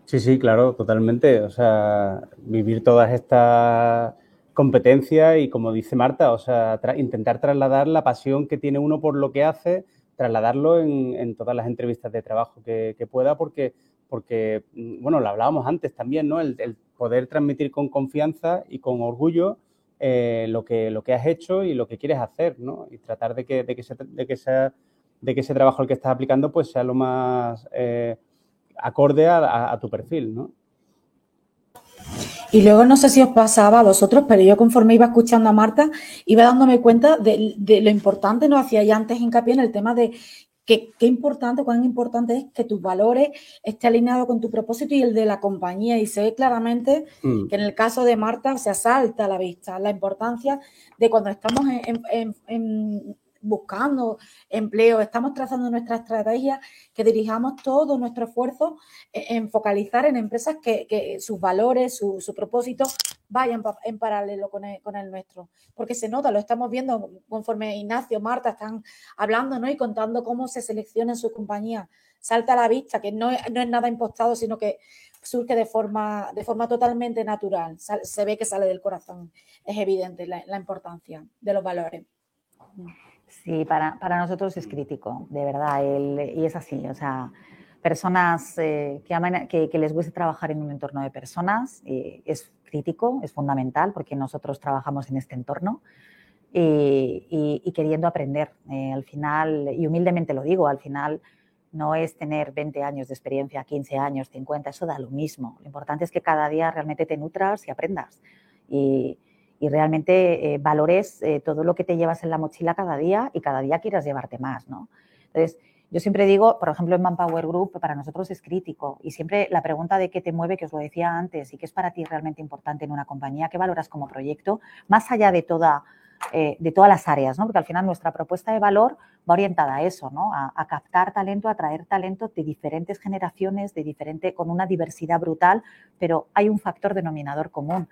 Sí, sí, claro, totalmente. O sea, vivir todas estas competencias y como dice Marta, o sea, intentar trasladar la pasión que tiene uno por lo que hace, trasladarlo en, todas las entrevistas de trabajo que, pueda, porque, porque, mm, bueno, lo hablábamos antes también, ¿no? el, poder transmitir con confianza y con orgullo eh, lo, que, lo que has hecho y lo que quieres hacer, ¿no? Y tratar de que, de que, sea, de que ese trabajo al que estás aplicando pues sea lo más eh, acorde a, tu perfil, ¿no? Y luego no sé si os pasaba a vosotros, pero yo conforme iba escuchando a Marta, iba dándome cuenta de, de lo importante, no hacía ya antes hincapié en el tema de qué, importante, cuán importante es que tus valores estén alineados con tu propósito y el de la compañía. Y se ve claramente mm. que en el caso de Marta se asalta a la vista la importancia de cuando estamos en buscando empleo, estamos trazando nuestra estrategia, que dirijamos todo nuestro esfuerzo en focalizar en empresas que, sus valores, su, propósito vayan en paralelo con el, con el, nuestro. Porque se nota, lo estamos viendo conforme Ignacio, Marta están hablando ¿no? y contando cómo se selecciona en su compañía. Salta a la vista que no no es nada impostado, sino que surge de forma, de forma totalmente natural. Se ve que sale del corazón. Es evidente la, la importancia de los valores. Sí, para, nosotros es crítico, de verdad, y es así, o sea, personas eh, que, que, les guste trabajar en un entorno de personas eh, es crítico, es fundamental, porque nosotros trabajamos en este entorno y, queriendo aprender. Eh, al final, y humildemente lo digo, al final no es tener 20 años de experiencia, 15 años, 50, eso da lo mismo. Lo importante es que cada día realmente te nutras y aprendas. Y, y realmente eh, valores eh, todo lo que te llevas en la mochila cada día y cada día quieras llevarte más, ¿no? Entonces, yo siempre digo, por ejemplo, en Manpower Group para nosotros es crítico y siempre la pregunta de qué te mueve, que os lo decía antes, y qué es para ti realmente importante en una compañía, qué valoras como proyecto, más allá de, toda, eh, de todas las áreas, ¿no? Porque al final nuestra propuesta de valor va orientada a eso, ¿no? A, a, captar talento, a atraer talento de diferentes generaciones, de diferente, con una diversidad brutal, pero hay un factor denominador común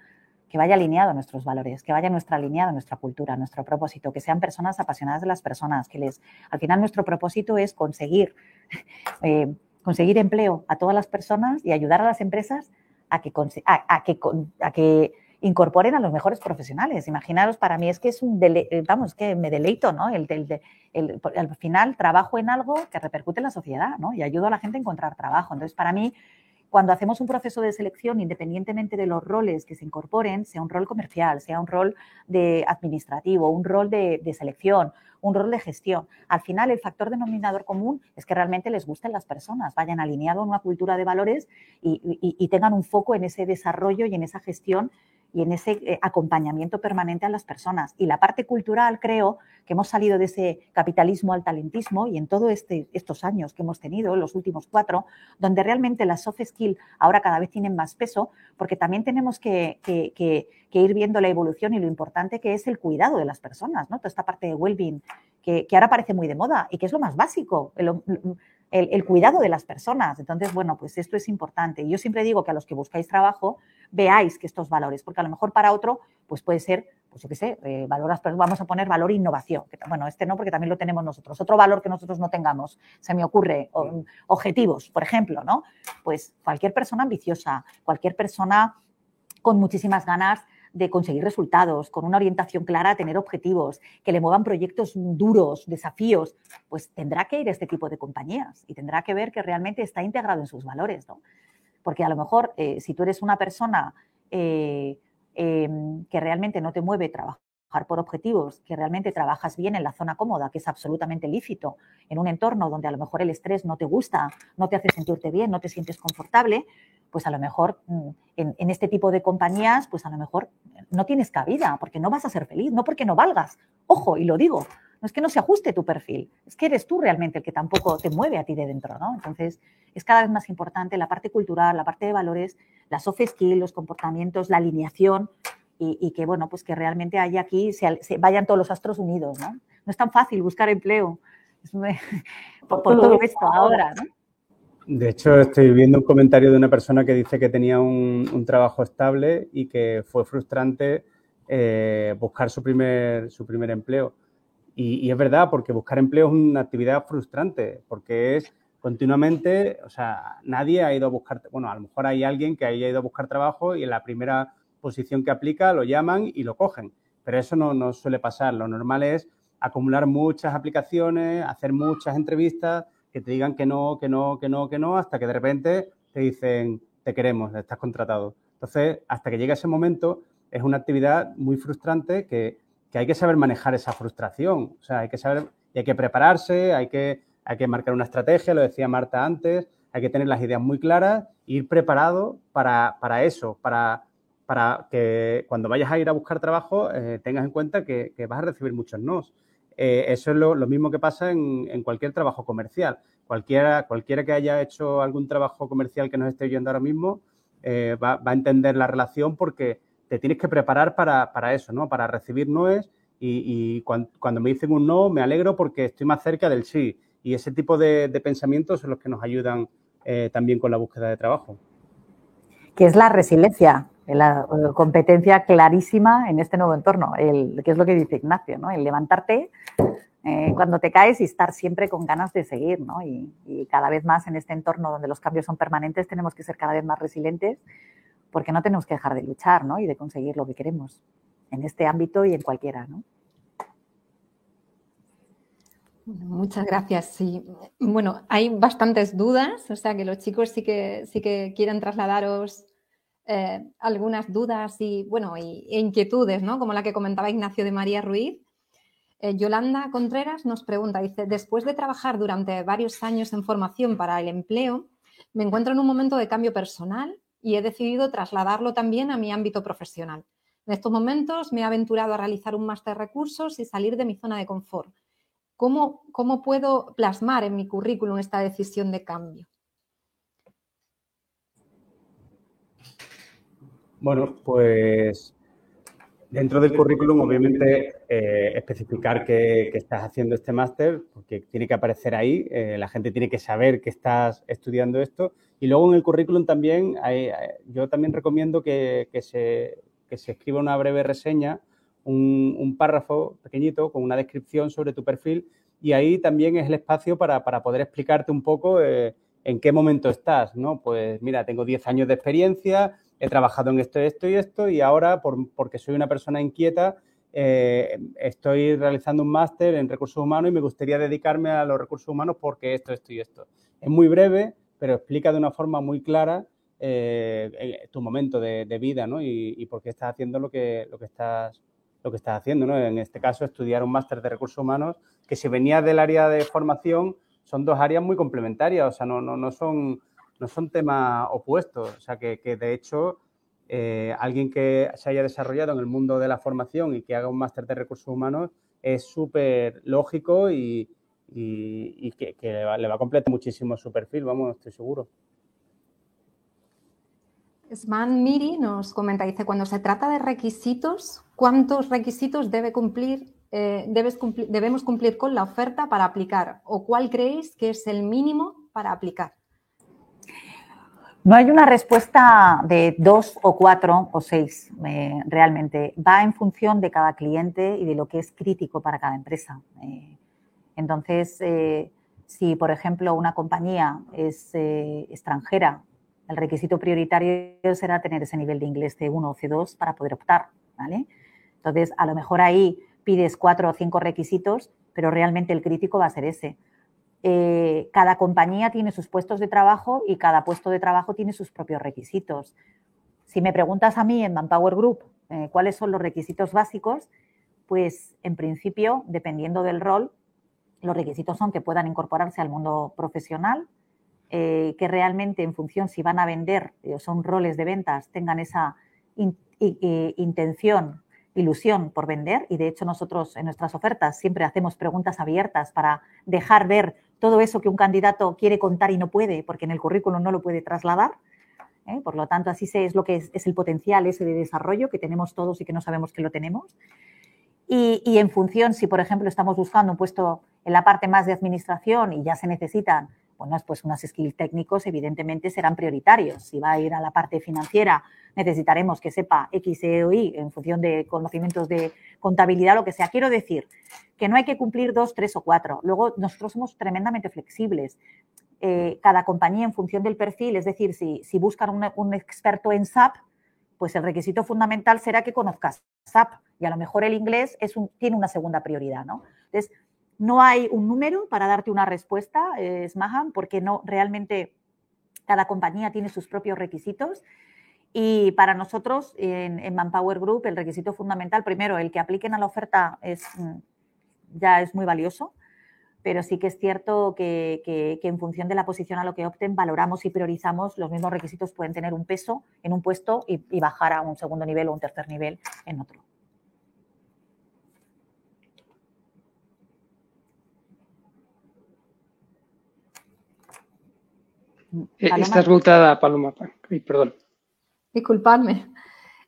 que vaya alineado a nuestros valores, que vaya nuestra alineado a nuestra cultura, a nuestro propósito, que sean personas apasionadas de las personas, que les, al final nuestro propósito es conseguir, eh, conseguir empleo a todas las personas y ayudar a las empresas a que, a, que, a que incorporen a los mejores profesionales. Imaginaros, para mí es que es un, eh, vamos, que me deleito, ¿no? El, el, al final trabajo en algo que repercute en la sociedad, ¿no? Y ayudo a la gente a encontrar trabajo. Entonces, para mí, cuando hacemos un proceso de selección, independientemente de los roles que se incorporen, sea un rol comercial, sea un rol de administrativo, un rol de, selección, un rol de gestión, al final el factor denominador común es que realmente les gusten las personas, vayan alineados en una cultura de valores y tengan un foco en ese desarrollo y en esa gestión y en ese eh, acompañamiento permanente a las personas. Y la parte cultural, creo que hemos salido de ese capitalismo al talentismo y en todos este, estos años que hemos tenido, los últimos cuatro, donde realmente las soft skills ahora cada vez tienen más peso, porque también tenemos que, ir viendo la evolución y lo importante que es el cuidado de las personas, ¿no? Toda esta parte de well-being que, ahora parece muy de moda y que es lo más básico el, cuidado de las personas. Entonces, bueno, pues esto es importante. Y yo siempre digo que a los que buscáis trabajo, veáis que estos valores, porque a lo mejor para otro, pues puede ser, pues yo qué sé, eh, vamos a poner valor innovación. bueno, este no, porque también lo tenemos nosotros. Otro valor que nosotros no tengamos, se me ocurre, objetivos, por ejemplo, ¿no? Pues cualquier persona ambiciosa, cualquier persona con muchísimas ganas de conseguir resultados, con una orientación clara a tener objetivos, que le muevan proyectos duros, desafíos, pues tendrá que ir a este tipo de compañías y tendrá que ver que realmente está integrado en sus valores, ¿no? Porque a lo mejor eh, si tú eres una persona eh, em, que realmente no te mueve trabajar por objetivos, que realmente trabajas bien en la zona cómoda, que es absolutamente lícito, en un entorno donde a lo mejor el estrés no te gusta, no te hace sentirte bien, no te sientes confortable, pues a lo mejor mm, en, este tipo de compañías, pues a lo mejor no tienes cabida, porque no vas a ser feliz, no porque no valgas. Ojo, y lo digo, no es que no se ajuste tu perfil, es que eres tú realmente el que tampoco te mueve a ti de dentro, ¿no? Entonces, es cada vez más importante la parte cultural, la parte de valores, las soft skills, los comportamientos, la alineación y, que, bueno, pues que realmente haya aquí, se, vayan todos los astros unidos, ¿no? No es tan fácil buscar empleo por, por todo esto ahora, ¿no? De hecho, estoy viendo un comentario de una persona que dice que tenía un, trabajo estable y que fue frustrante eh, buscar su primer, su primer empleo. Y, es verdad, porque buscar empleo es una actividad frustrante, porque es continuamente, o sea, nadie ha ido a buscar, bueno, a lo mejor hay alguien que haya ido a buscar trabajo y en la primera posición que aplica lo llaman y lo cogen, pero eso no, no suele pasar. Lo normal es acumular muchas aplicaciones, hacer muchas entrevistas que te digan que no, que no, que no, que no, hasta que de repente te dicen, te queremos, estás contratado. Entonces, hasta que llega ese momento, es una actividad muy frustrante que, hay que saber manejar esa frustración. O sea, hay que saber, hay que prepararse, hay que, hay que marcar una estrategia, lo decía Marta antes, hay que tener las ideas muy claras, ir preparado para, eso, para, para que cuando vayas a ir a buscar trabajo eh, tengas en cuenta que, que, vas a recibir muchos nos. Eh, eso es lo, mismo que pasa en, cualquier trabajo comercial. Cualquiera, cualquiera que haya hecho algún trabajo comercial que nos esté oyendo ahora mismo eh, va, a entender la relación porque te tienes que preparar para, eso, ¿no? Para recibir noes y, cuando, me dicen un no me alegro porque estoy más cerca del sí. Y ese tipo de, pensamientos son los que nos ayudan eh, también con la búsqueda de trabajo. Que es la resiliencia, la competencia clarísima en este nuevo entorno, el, que es lo que dice Ignacio, ¿no? el levantarte eh, cuando te caes y estar siempre con ganas de seguir. ¿no? Y, cada vez más en este entorno donde los cambios son permanentes tenemos que ser cada vez más resilientes porque no tenemos que dejar de luchar ¿no? y de conseguir lo que queremos en este ámbito y en cualquiera. ¿no? Muchas gracias. Sí. Bueno, hay bastantes dudas, o sea que los chicos sí que, sí que quieren trasladaros eh, algunas dudas y, bueno, y, e inquietudes, ¿no? Como la que comentaba Ignacio de María Ruiz. Eh, Yolanda Contreras nos pregunta, dice, después de trabajar durante varios años en formación para el empleo, me encuentro en un momento de cambio personal y he decidido trasladarlo también a mi ámbito profesional. En estos momentos me he aventurado a realizar un máster de recursos y salir de mi zona de confort. ¿Cómo, ¿Cómo puedo plasmar en mi currículum esta decisión de cambio? Bueno, pues dentro del currículum, obviamente, eh, especificar que, estás haciendo este máster, porque tiene que aparecer ahí, eh, la gente tiene que saber que estás estudiando esto. Y luego en el currículum también, yo también recomiendo que, se, que se escriba una breve reseña, un, párrafo pequeñito con una descripción sobre tu perfil y ahí también es el espacio para, poder explicarte un poco eh, en qué momento estás, ¿no? Pues mira, tengo 10 años de experiencia, he trabajado en esto, esto y esto y ahora, porque soy una persona inquieta, eh, estoy realizando un máster en recursos humanos y me gustaría dedicarme a los recursos humanos porque esto, esto y esto. Es muy breve, pero explica de una forma muy clara eh, tu momento de, vida ¿no? y, por qué estás haciendo lo que, lo que, estás, lo que estás haciendo. ¿no? En este caso, estudiar un máster de recursos humanos, que si venía del área de formación, son dos áreas muy complementarias, o sea, no, no, no, son, no son temas opuestos, o sea, que, que de hecho eh, alguien que se haya desarrollado en el mundo de la formación y que haga un máster de recursos humanos es súper lógico y, que, le, va, a completar muchísimo su perfil, vamos, estoy seguro. Sman Miri nos comenta, dice, cuando se trata de requisitos, ¿cuántos requisitos debe cumplir, eh, debemos cumplir con la oferta para aplicar? ¿O cuál creéis que es el mínimo para aplicar? No hay una respuesta de dos o cuatro o seis eh, realmente. Va en función de cada cliente y de lo que es crítico para cada empresa. Eh, entonces, eh, si por ejemplo una compañía es extranjera, el requisito prioritario será tener ese nivel de inglés C1 o C2 para poder optar. Entonces, a lo mejor ahí pides cuatro o cinco requisitos, pero realmente el crítico va a ser ese. Eh, cada compañía tiene sus puestos de trabajo y cada puesto de trabajo tiene sus propios requisitos. Si me preguntas a mí en Manpower Group eh, cuáles son los requisitos básicos, pues en principio, dependiendo del rol, los requisitos son que puedan incorporarse al mundo profesional, eh, que realmente en función si van a vender o son roles de ventas, tengan esa intención ilusión por vender y de hecho nosotros en nuestras ofertas siempre hacemos preguntas abiertas para dejar ver todo eso que un candidato quiere contar y no puede porque en el currículum no lo puede trasladar. ¿eh? Por lo tanto, así es lo que es, el potencial ese de desarrollo que tenemos todos y que no sabemos que lo tenemos. Y, y en función, si por ejemplo estamos buscando un puesto en la parte más de administración y ya se necesitan bueno, pues unos skills técnicos evidentemente serán prioritarios. Si va a ir a la parte financiera, necesitaremos que sepa X, E o Y en función de conocimientos de contabilidad, lo que sea. Quiero decir que no hay que cumplir dos, tres o cuatro. Luego, nosotros somos tremendamente flexibles. Eh, cada compañía en función del perfil, es decir, si, buscan un, experto en SAP, pues el requisito fundamental será que conozcas SAP y a lo mejor el inglés es tiene una segunda prioridad, ¿no? Entonces, no hay un número para darte una respuesta, eh, Smahan, porque no realmente cada compañía tiene sus propios requisitos. Y para nosotros en, Manpower Group el requisito fundamental, primero, el que apliquen a la oferta es, mm, ya es muy valioso, pero sí que es cierto que, en función de la posición a lo que opten, valoramos y priorizamos, los mismos requisitos pueden tener un peso en un puesto y bajar a un segundo nivel o un tercer nivel en otro. Eh, estás mutada, Paloma. perdón. Disculpadme.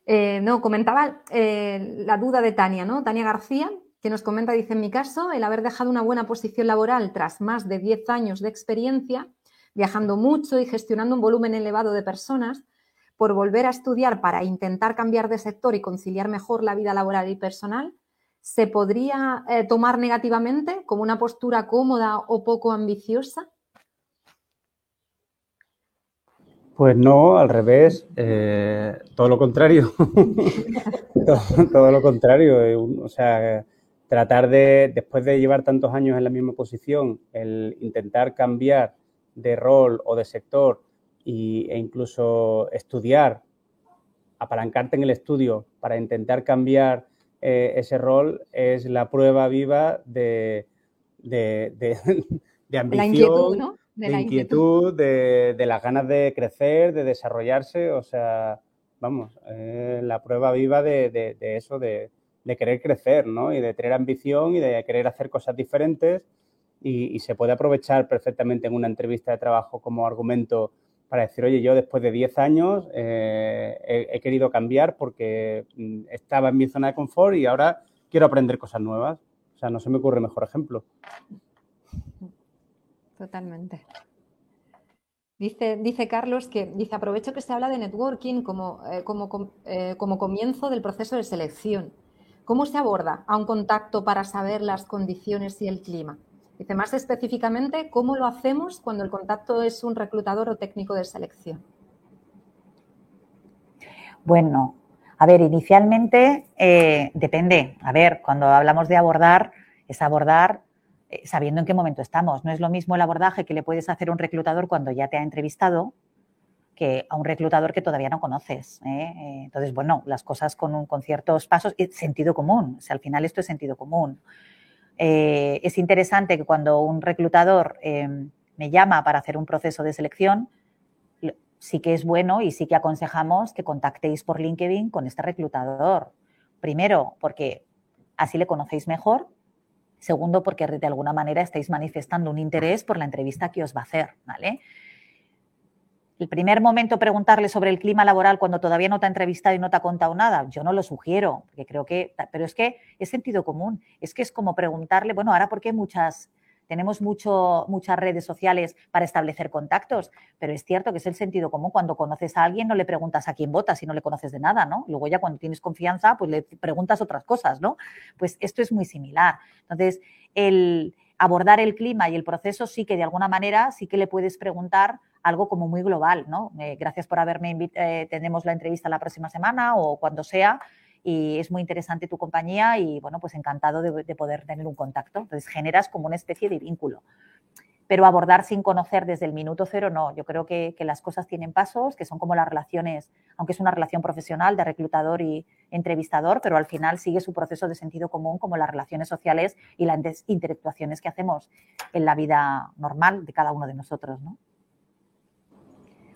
Eh, no, comentaba eh, la duda de Tania, ¿no? Tania García, que nos comenta, dice, en mi caso, el haber dejado una buena posición laboral tras más de 10 años de experiencia, viajando mucho y gestionando un volumen elevado de personas, por volver a estudiar para intentar cambiar de sector y conciliar mejor la vida laboral y personal, ¿se podría tomar negativamente como una postura cómoda o poco ambiciosa? Pues no, al revés, eh, todo lo contrario. todo, lo contrario. Eh, o sea, tratar de, después de llevar tantos años en la misma posición, el intentar cambiar de rol o de sector e incluso estudiar, apalancarte en el estudio para intentar cambiar eh, ese rol es la prueba viva de, de, de, ambición, ¿no? De, la inquietud, de, las ganas de crecer, de desarrollarse, o sea, vamos, la prueba viva de, eso, de, querer crecer, ¿no? Y de tener ambición y de querer hacer cosas diferentes y, se puede aprovechar perfectamente en una entrevista de trabajo como argumento para decir, oye, yo después de 10 años eh, he, he, querido cambiar porque mm, estaba en mi zona de confort y ahora quiero aprender cosas nuevas. O sea, no se me ocurre mejor ejemplo. Totalmente. Dice, dice Carlos que dice aprovecho que se habla de networking como, eh, como, eh, como comienzo del proceso de selección. ¿Cómo se aborda a un contacto para saber las condiciones y el clima? Dice más específicamente, ¿cómo lo hacemos cuando el contacto es un reclutador o técnico de selección? Bueno, a ver, inicialmente eh, depende. A ver, cuando hablamos de abordar, es abordar eh, sabiendo en qué momento estamos. No es lo mismo el abordaje que le puedes hacer a un reclutador cuando ya te ha entrevistado que a un reclutador que todavía no conoces. ¿eh? Entonces, bueno, las cosas con, con ciertos pasos, sentido común. O al final esto es sentido común. es interesante que cuando un reclutador me llama para hacer un proceso de selección, sí que es bueno y sí que aconsejamos que contactéis por LinkedIn con este reclutador. Primero, porque así le conocéis mejor. Segundo, porque de alguna manera estáis manifestando un interés por la entrevista que os va a hacer, ¿vale? El primer momento preguntarle sobre el clima laboral cuando todavía no te ha entrevistado y no te ha contado nada, yo no lo sugiero, porque creo que, pero es que es sentido común, es que es como preguntarle, bueno, ahora por qué muchas tenemos mucho, muchas redes sociales para establecer contactos, pero es cierto que es el sentido común. Cuando conoces a alguien no le preguntas a quién votas si no le conoces de nada, ¿no? Luego ya cuando tienes confianza, pues le preguntas otras cosas, ¿no? Pues esto es muy similar. Entonces, el abordar el clima y el proceso sí que de alguna manera sí que le puedes preguntar algo como muy global, ¿no? Eh, gracias por haberme invitado, eh, tenemos la entrevista la próxima semana o cuando sea, y es muy interesante tu compañía y bueno, pues encantado de, poder tener un contacto. Entonces generas como una especie de vínculo. Pero abordar sin conocer desde el minuto cero, no. Yo creo que, las cosas tienen pasos, que son como las relaciones, aunque es una relación profesional de reclutador y entrevistador, pero al final sigue su proceso de sentido común como las relaciones sociales y las interactuaciones que hacemos en la vida normal de cada uno de nosotros, ¿no?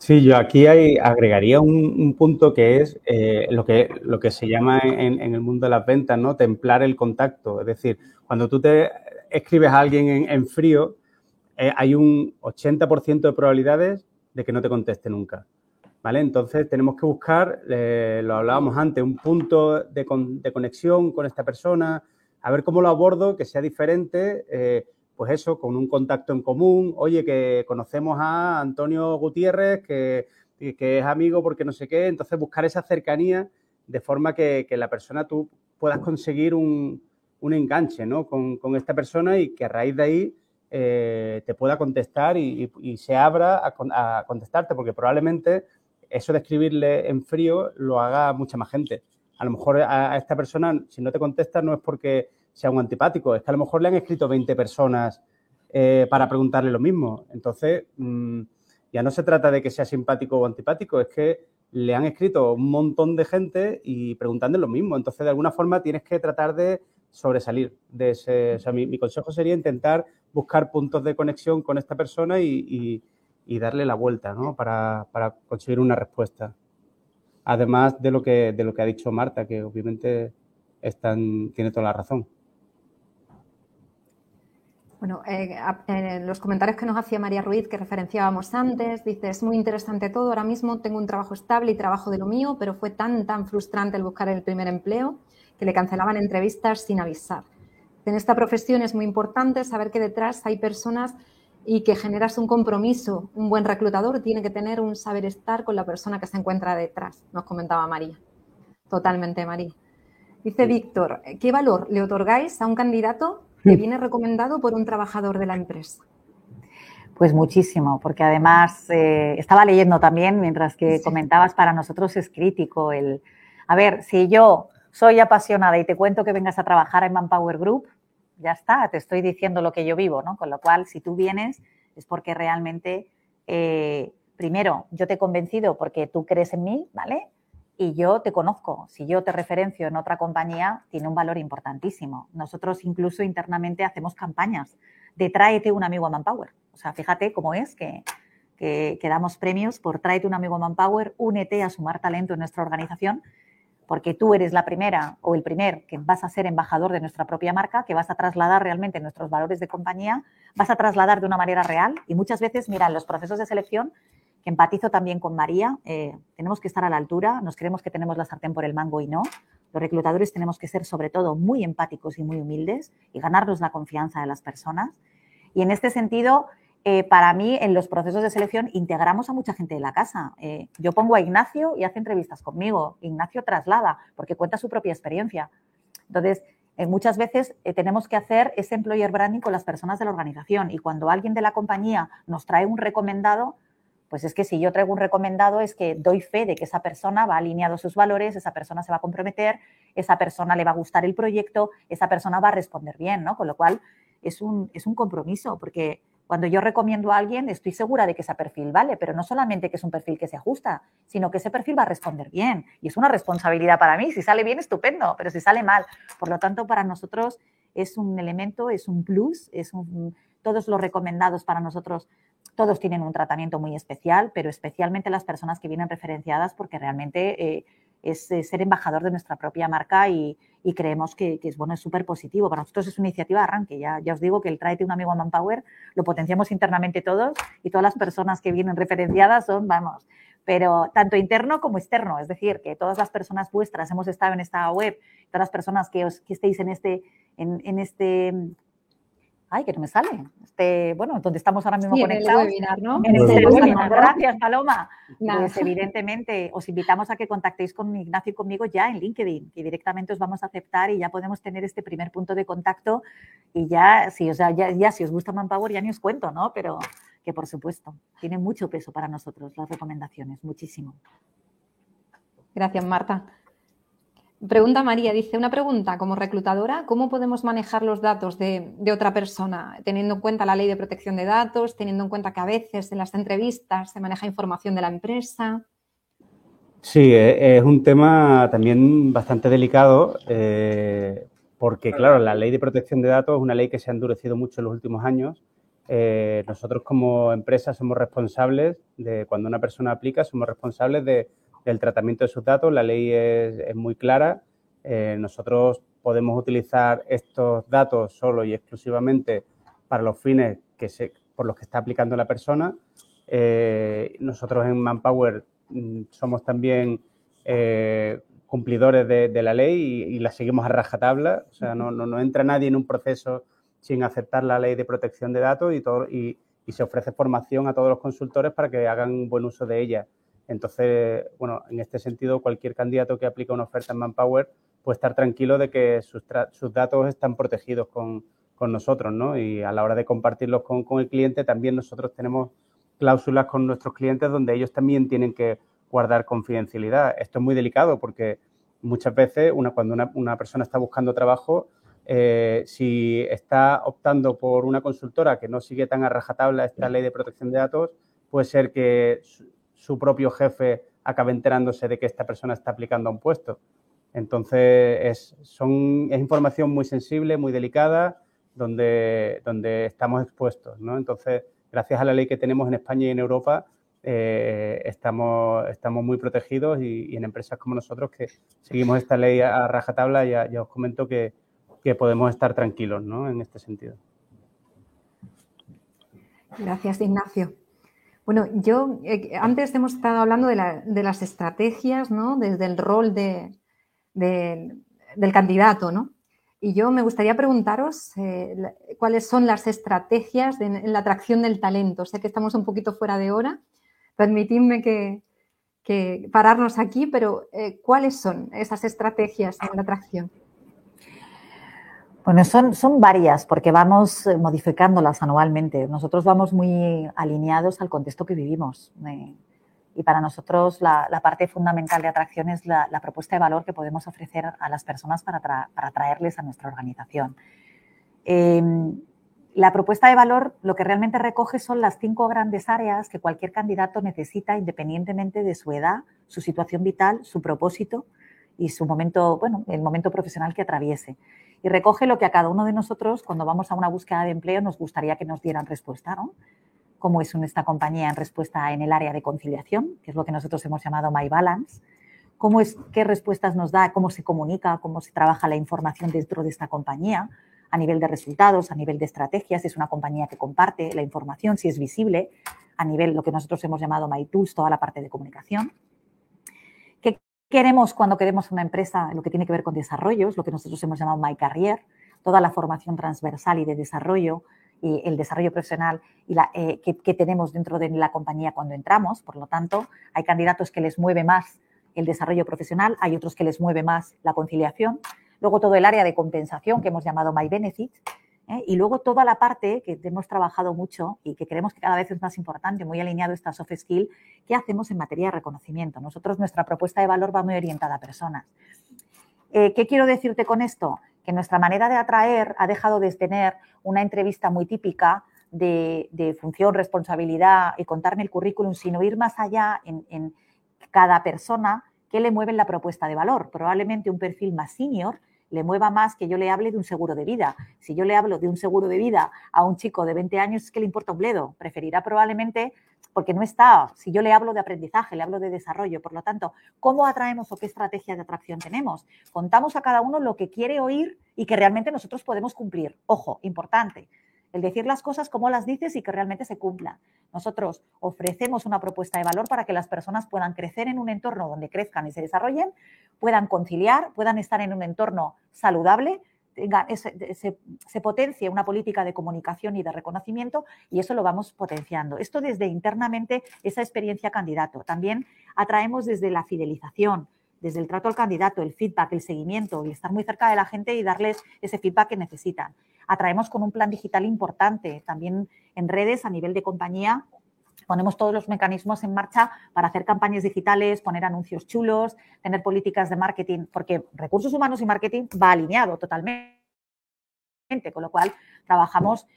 Sí, yo aquí agregaría un, punto que es eh, lo, que, lo que se llama en, el mundo de las ventas, ¿no? Templar el contacto. Es decir, cuando tú te escribes a alguien en, frío, eh, hay un 80% de probabilidades de que no te conteste nunca. ¿Vale? Entonces tenemos que buscar, eh, lo hablábamos antes, un punto de, de, conexión con esta persona, a ver cómo lo abordo, que sea diferente pues eso, con un contacto en común, oye, que conocemos a Antonio Gutiérrez, que, es amigo porque no sé qué, entonces buscar esa cercanía de forma que, la persona tú puedas conseguir un, enganche ¿no? con, esta persona y que a raíz de ahí eh, te pueda contestar y, se abra a, contestarte, porque probablemente eso de escribirle en frío lo haga mucha más gente. A lo mejor a esta persona, si no te contesta, no es porque sea un antipático. Es que a lo mejor le han escrito 20 personas eh, para preguntarle lo mismo. Entonces, mm, ya no se trata de que sea simpático o antipático, es que le han escrito un montón de gente y preguntando lo mismo. Entonces, de alguna forma, tienes que tratar de sobresalir de ese. O sea, mi, consejo sería intentar buscar puntos de conexión con esta persona y, darle la vuelta, ¿no? Para, para, conseguir una respuesta. Además de lo que, de lo que ha dicho Marta, que obviamente están, tiene toda la razón. Bueno, eh, en los comentarios que nos hacía María Ruiz, que referenciábamos antes, dice, es muy interesante todo, ahora mismo tengo un trabajo estable y trabajo de lo mío, pero fue tan, tan frustrante el buscar el primer empleo que le cancelaban entrevistas sin avisar. En esta profesión es muy importante saber que detrás hay personas y que generas un compromiso. Un buen reclutador tiene que tener un saber estar con la persona que se encuentra detrás, nos comentaba María. Totalmente, María. Dice Víctor, ¿qué valor le otorgáis a un candidato que viene recomendado por un trabajador de la empresa? Pues muchísimo, porque además eh, estaba leyendo también mientras que comentabas, para nosotros es crítico el, a ver, si yo soy apasionada y te cuento que vengas a trabajar en Manpower Group, ya está, te estoy diciendo lo que yo vivo, ¿no? Con lo cual, si tú vienes, es porque realmente, eh, primero, yo te he convencido porque tú crees en mí, ¿vale? Y yo te conozco, si yo te referencio en otra compañía, tiene un valor importantísimo. Nosotros incluso internamente hacemos campañas de tráete un amigo a Manpower. O sea, fíjate cómo es que, que, damos premios por tráete un amigo a Manpower, únete a sumar talento en nuestra organización, porque tú eres la primera o el primer que vas a ser embajador de nuestra propia marca, que vas a trasladar realmente nuestros valores de compañía, vas a trasladar de una manera real y muchas veces, mira, en los procesos de selección empatizo también con María, eh, tenemos que estar a la altura, nos creemos que tenemos la sartén por el mango y no. Los reclutadores tenemos que ser sobre todo muy empáticos y muy humildes y ganarnos la confianza de las personas. Y en este sentido, eh, para mí en los procesos de selección integramos a mucha gente de la casa. Eh, yo pongo a Ignacio y hace entrevistas conmigo. Ignacio traslada porque cuenta su propia experiencia. Entonces, eh, muchas veces tenemos que hacer ese employer branding con las personas de la organización y cuando alguien de la compañía nos trae un recomendado, pues es que si yo traigo un recomendado es que doy fe de que esa persona va alineado a sus valores, esa persona se va a comprometer, esa persona le va a gustar el proyecto, esa persona va a responder bien, ¿no? Con lo cual es un, es un compromiso porque cuando yo recomiendo a alguien, estoy segura de que ese perfil vale, pero no solamente que es un perfil que se ajusta, sino que ese perfil va a responder bien. Y es una responsabilidad para mí. Si sale bien, estupendo, pero si sale mal. Por lo tanto, para nosotros es un elemento, es un plus, es todos los recomendados para nosotros, todos tienen un tratamiento muy especial, pero especialmente las personas que vienen referenciadas porque realmente... Eh, es ser embajador de nuestra propia marca y, creemos que, es bueno, es súper positivo. Para nosotros es una iniciativa de arranque. Ya, ya os digo que el Tráete un amigo a Manpower lo potenciamos internamente todos y todas las personas que vienen referenciadas son, vamos, pero tanto interno como externo. Es decir, que todas las personas vuestras hemos estado en esta web, todas las personas que, os, que estéis en este, en este ay, que no me sale. Este, bueno, donde estamos ahora mismo conectados. En el webinar, ¿no? En este webinar. Gracias, Paloma. Pues evidentemente os invitamos a que contactéis con Ignacio y conmigo ya en LinkedIn, que directamente os vamos a aceptar y ya podemos tener este primer punto de contacto y ya, si, o sea, ya, ya si os gusta Manpower ya ni os cuento, ¿no? Pero que por supuesto, tiene mucho peso para nosotros las recomendaciones, muchísimo. Gracias, Marta. Pregunta María, dice, una pregunta, como reclutadora, ¿cómo podemos manejar los datos de, otra persona, teniendo en cuenta la ley de protección de datos, teniendo en cuenta que a veces en las entrevistas se maneja información de la empresa? Sí, e, es un tema también bastante delicado, eh, porque claro, la ley de protección de datos es una ley que se ha endurecido mucho en los últimos años. Eh, nosotros como empresa somos responsables de, cuando una persona aplica, somos responsables de del tratamiento de sus datos. La ley es, muy clara. Eh, nosotros podemos utilizar estos datos solo y exclusivamente para los fines que se, por los que está aplicando la persona. Eh, nosotros en Manpower mm, somos también eh, cumplidores de, la ley y, la seguimos a rajatabla. O sea, no, no, entra nadie en un proceso sin aceptar la ley de protección de datos y, todo, y, se ofrece formación a todos los consultores para que hagan buen uso de ella. Entonces, bueno, en este sentido, cualquier candidato que aplique una oferta en Manpower puede estar tranquilo de que sus, datos están protegidos con, nosotros, ¿no? Y a la hora de compartirlos con, el cliente, también nosotros tenemos cláusulas con nuestros clientes donde ellos también tienen que guardar confidencialidad. Esto es muy delicado porque muchas veces cuando una, persona está buscando trabajo, eh, si está optando por una consultora que no sigue tan a rajatabla esta ley de protección de datos, puede ser que su propio jefe acabe enterándose de que esta persona está aplicando a un puesto. Entonces, es, son, es información muy sensible, muy delicada, donde, donde estamos expuestos. ¿no? Entonces, gracias a la ley que tenemos en España y en Europa, eh, estamos, estamos muy protegidos y, en empresas como nosotros que seguimos esta ley a rajatabla, ya, ya os comento que, que podemos estar tranquilos ¿no? en este sentido. Gracias, Ignacio. Bueno, yo eh, antes hemos estado hablando de, las estrategias, ¿no? Desde el rol de, del candidato, ¿no? Y yo me gustaría preguntaros eh, cuáles son las estrategias en la atracción del talento. Sé que estamos un poquito fuera de hora. Permitidme que, pararnos aquí, pero eh, ¿cuáles son esas estrategias en la atracción? Bueno, son, son varias porque vamos eh, modificándolas anualmente. Nosotros vamos muy alineados al contexto que vivimos. Eh, y para nosotros la, parte fundamental de atracción es la, propuesta de valor que podemos ofrecer a las personas para, para traerles a nuestra organización. Em, la propuesta de valor lo que realmente recoge son las cinco grandes áreas que cualquier candidato necesita independientemente de su edad, su situación vital, su propósito y su momento, bueno, el momento profesional que atraviese y recoge lo que a cada uno de nosotros, cuando vamos a una búsqueda de empleo, nos gustaría que nos dieran respuesta, ¿no? Cómo es esta compañía en respuesta en el área de conciliación, que es lo que nosotros hemos llamado My Balance, cómo es, qué respuestas nos da, cómo se comunica, cómo se trabaja la información dentro de esta compañía, a nivel de resultados, a nivel de estrategias, si es una compañía que comparte la información, si es visible, a nivel lo que nosotros hemos llamado My Tools, toda la parte de comunicación queremos cuando queremos una empresa, lo que tiene que ver con desarrollos, lo que nosotros hemos llamado My Career, toda la formación transversal y de desarrollo y el desarrollo profesional y eh, que, tenemos dentro de la compañía cuando entramos. Por lo tanto, hay candidatos que les mueve más el desarrollo profesional, hay otros que les mueve más la conciliación. Luego todo el área de compensación que hemos llamado My Benefits. ¿Eh? Y luego toda la parte que hemos trabajado mucho y que creemos que cada vez es más importante, muy alineado esta soft skill, que hacemos en materia de reconocimiento. Nosotros, nuestra propuesta de valor va muy orientada a personas. Eh, ¿Qué quiero decirte con esto? Que nuestra manera de atraer ha dejado de tener una entrevista muy típica de, función, responsabilidad y contarme el currículum, sino ir más allá en, cada persona que le mueve la propuesta de valor. Probablemente un perfil más senior le mueva más que yo le hable de un seguro de vida. Si yo le hablo de un seguro de vida a un chico de 20 años, que le importa un bledo. Preferirá probablemente, porque no está, si yo le hablo de aprendizaje, le hablo de desarrollo. Por lo tanto, ¿cómo atraemos o qué estrategia de atracción tenemos? Contamos a cada uno lo que quiere oír y que realmente nosotros podemos cumplir. Ojo, importante el decir las cosas como las dices y que realmente se cumplan. Nosotros ofrecemos una propuesta de valor para que las personas puedan crecer en un entorno donde crezcan y se desarrollen, puedan conciliar, puedan estar en un entorno saludable, se, potencie una política de comunicación y de reconocimiento y eso lo vamos potenciando. Esto desde internamente esa experiencia candidato. También atraemos desde la fidelización, desde el trato al candidato, el feedback, el seguimiento y estar muy cerca de la gente y darles ese feedback que necesitan atraemos con un plan digital importante, también en redes a nivel de compañía. Ponemos todos los mecanismos en marcha para hacer campañas digitales, poner anuncios chulos, tener políticas de marketing, porque recursos humanos y marketing va alineado totalmente, con lo cual trabajamos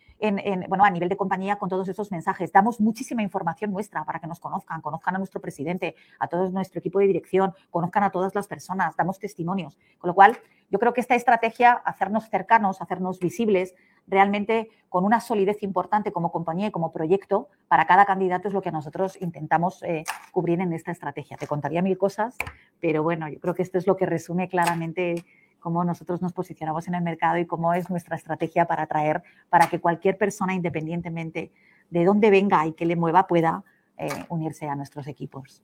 bueno, a nivel de compañía con todos esos mensajes. Damos muchísima información nuestra para que nos conozcan, conozcan a nuestro presidente, a todo nuestro equipo de dirección, conozcan a todas las personas, damos testimonios. Con lo cual, yo creo que esta estrategia, hacernos cercanos, hacernos visibles, realmente con una solidez importante como compañía y como proyecto para cada candidato es lo que nosotros intentamos eh, cubrir en esta estrategia. Te contaría mil cosas, pero bueno, yo creo que esto es lo que resume claramente cómo nosotros nos posicionamos en el mercado y cómo es nuestra estrategia para atraer, para que cualquier persona, independientemente de dónde venga y que le mueva, pueda eh, unirse a nuestros equipos.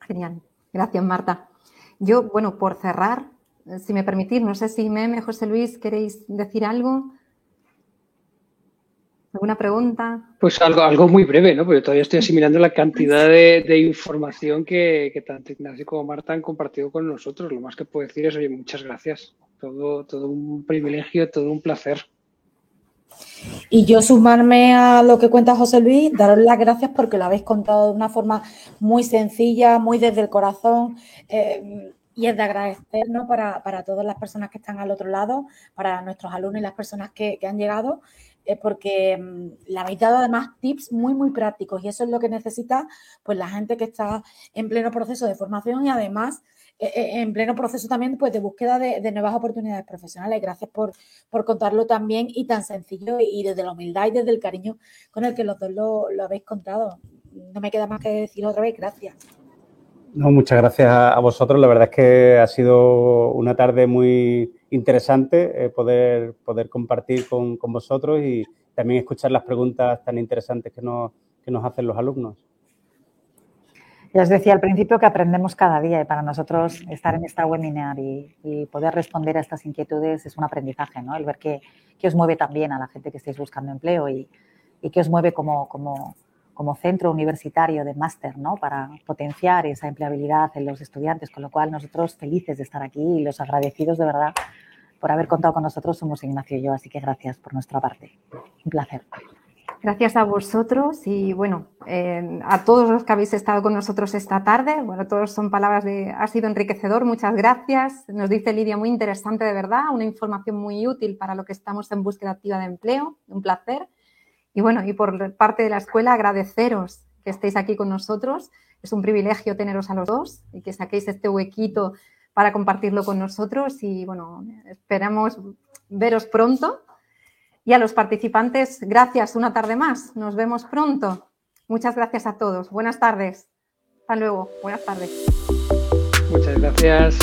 Genial. Gracias, Marta. Yo, bueno, por cerrar, si me permitís, no sé si Meme, José Luis, ¿queréis decir algo? ¿Alguna pregunta? Pues algo, algo muy breve, ¿no? Porque todavía estoy asimilando la cantidad de, información que, tanto Ignacio como Marta han compartido con nosotros. Lo más que puedo decir es, oye, muchas gracias. Todo, todo un privilegio, todo un placer. Y yo sumarme a lo que cuenta José Luis, daros las gracias porque lo habéis contado de una forma muy sencilla, muy desde el corazón. Eh, y es de agradecer para, todas las personas que están al otro lado, para nuestros alumnos y las personas que, que han llegado porque mm, le habéis dado además tips muy, muy prácticos y eso es lo que necesita pues la gente que está en pleno proceso de formación y además eh, eh, en pleno proceso también pues, de búsqueda de, nuevas oportunidades profesionales. Gracias por, por, contarlo también y tan sencillo y desde la humildad y desde el cariño con el que los dos lo, lo habéis contado. No me queda más que decir otra vez, gracias. No, muchas gracias a, vosotros. La verdad es que ha sido una tarde muy interesante eh, poder, poder compartir con, con, vosotros y también escuchar las preguntas tan interesantes que nos, que nos hacen los alumnos. Ya os decía al principio que aprendemos cada día y para nosotros estar en esta webinar y, y poder responder a estas inquietudes es un aprendizaje, ¿no? El ver qué, os mueve también a la gente que estáis buscando empleo y, y qué os mueve como, como, como centro universitario de máster, ¿no? Para potenciar esa empleabilidad en los estudiantes, con lo cual nosotros felices de estar aquí y los agradecidos de verdad por haber contado con nosotros somos Ignacio y yo, así que gracias por nuestra parte. Un placer. Gracias a vosotros y bueno, eh, a todos los que habéis estado con nosotros esta tarde. Bueno, todos son palabras de, ha sido enriquecedor, muchas gracias. Nos dice Lidia, muy interesante de verdad, una información muy útil para lo que estamos en búsqueda activa de empleo. Un placer. Y bueno, y por parte de la escuela, agradeceros que estéis aquí con nosotros. Es un privilegio teneros a los dos y que saquéis este huequito para compartirlo con nosotros. Y bueno, esperamos veros pronto. Y a los participantes, gracias una tarde más. Nos vemos pronto. Muchas gracias a todos. Buenas tardes. Hasta luego. Buenas tardes. Muchas gracias.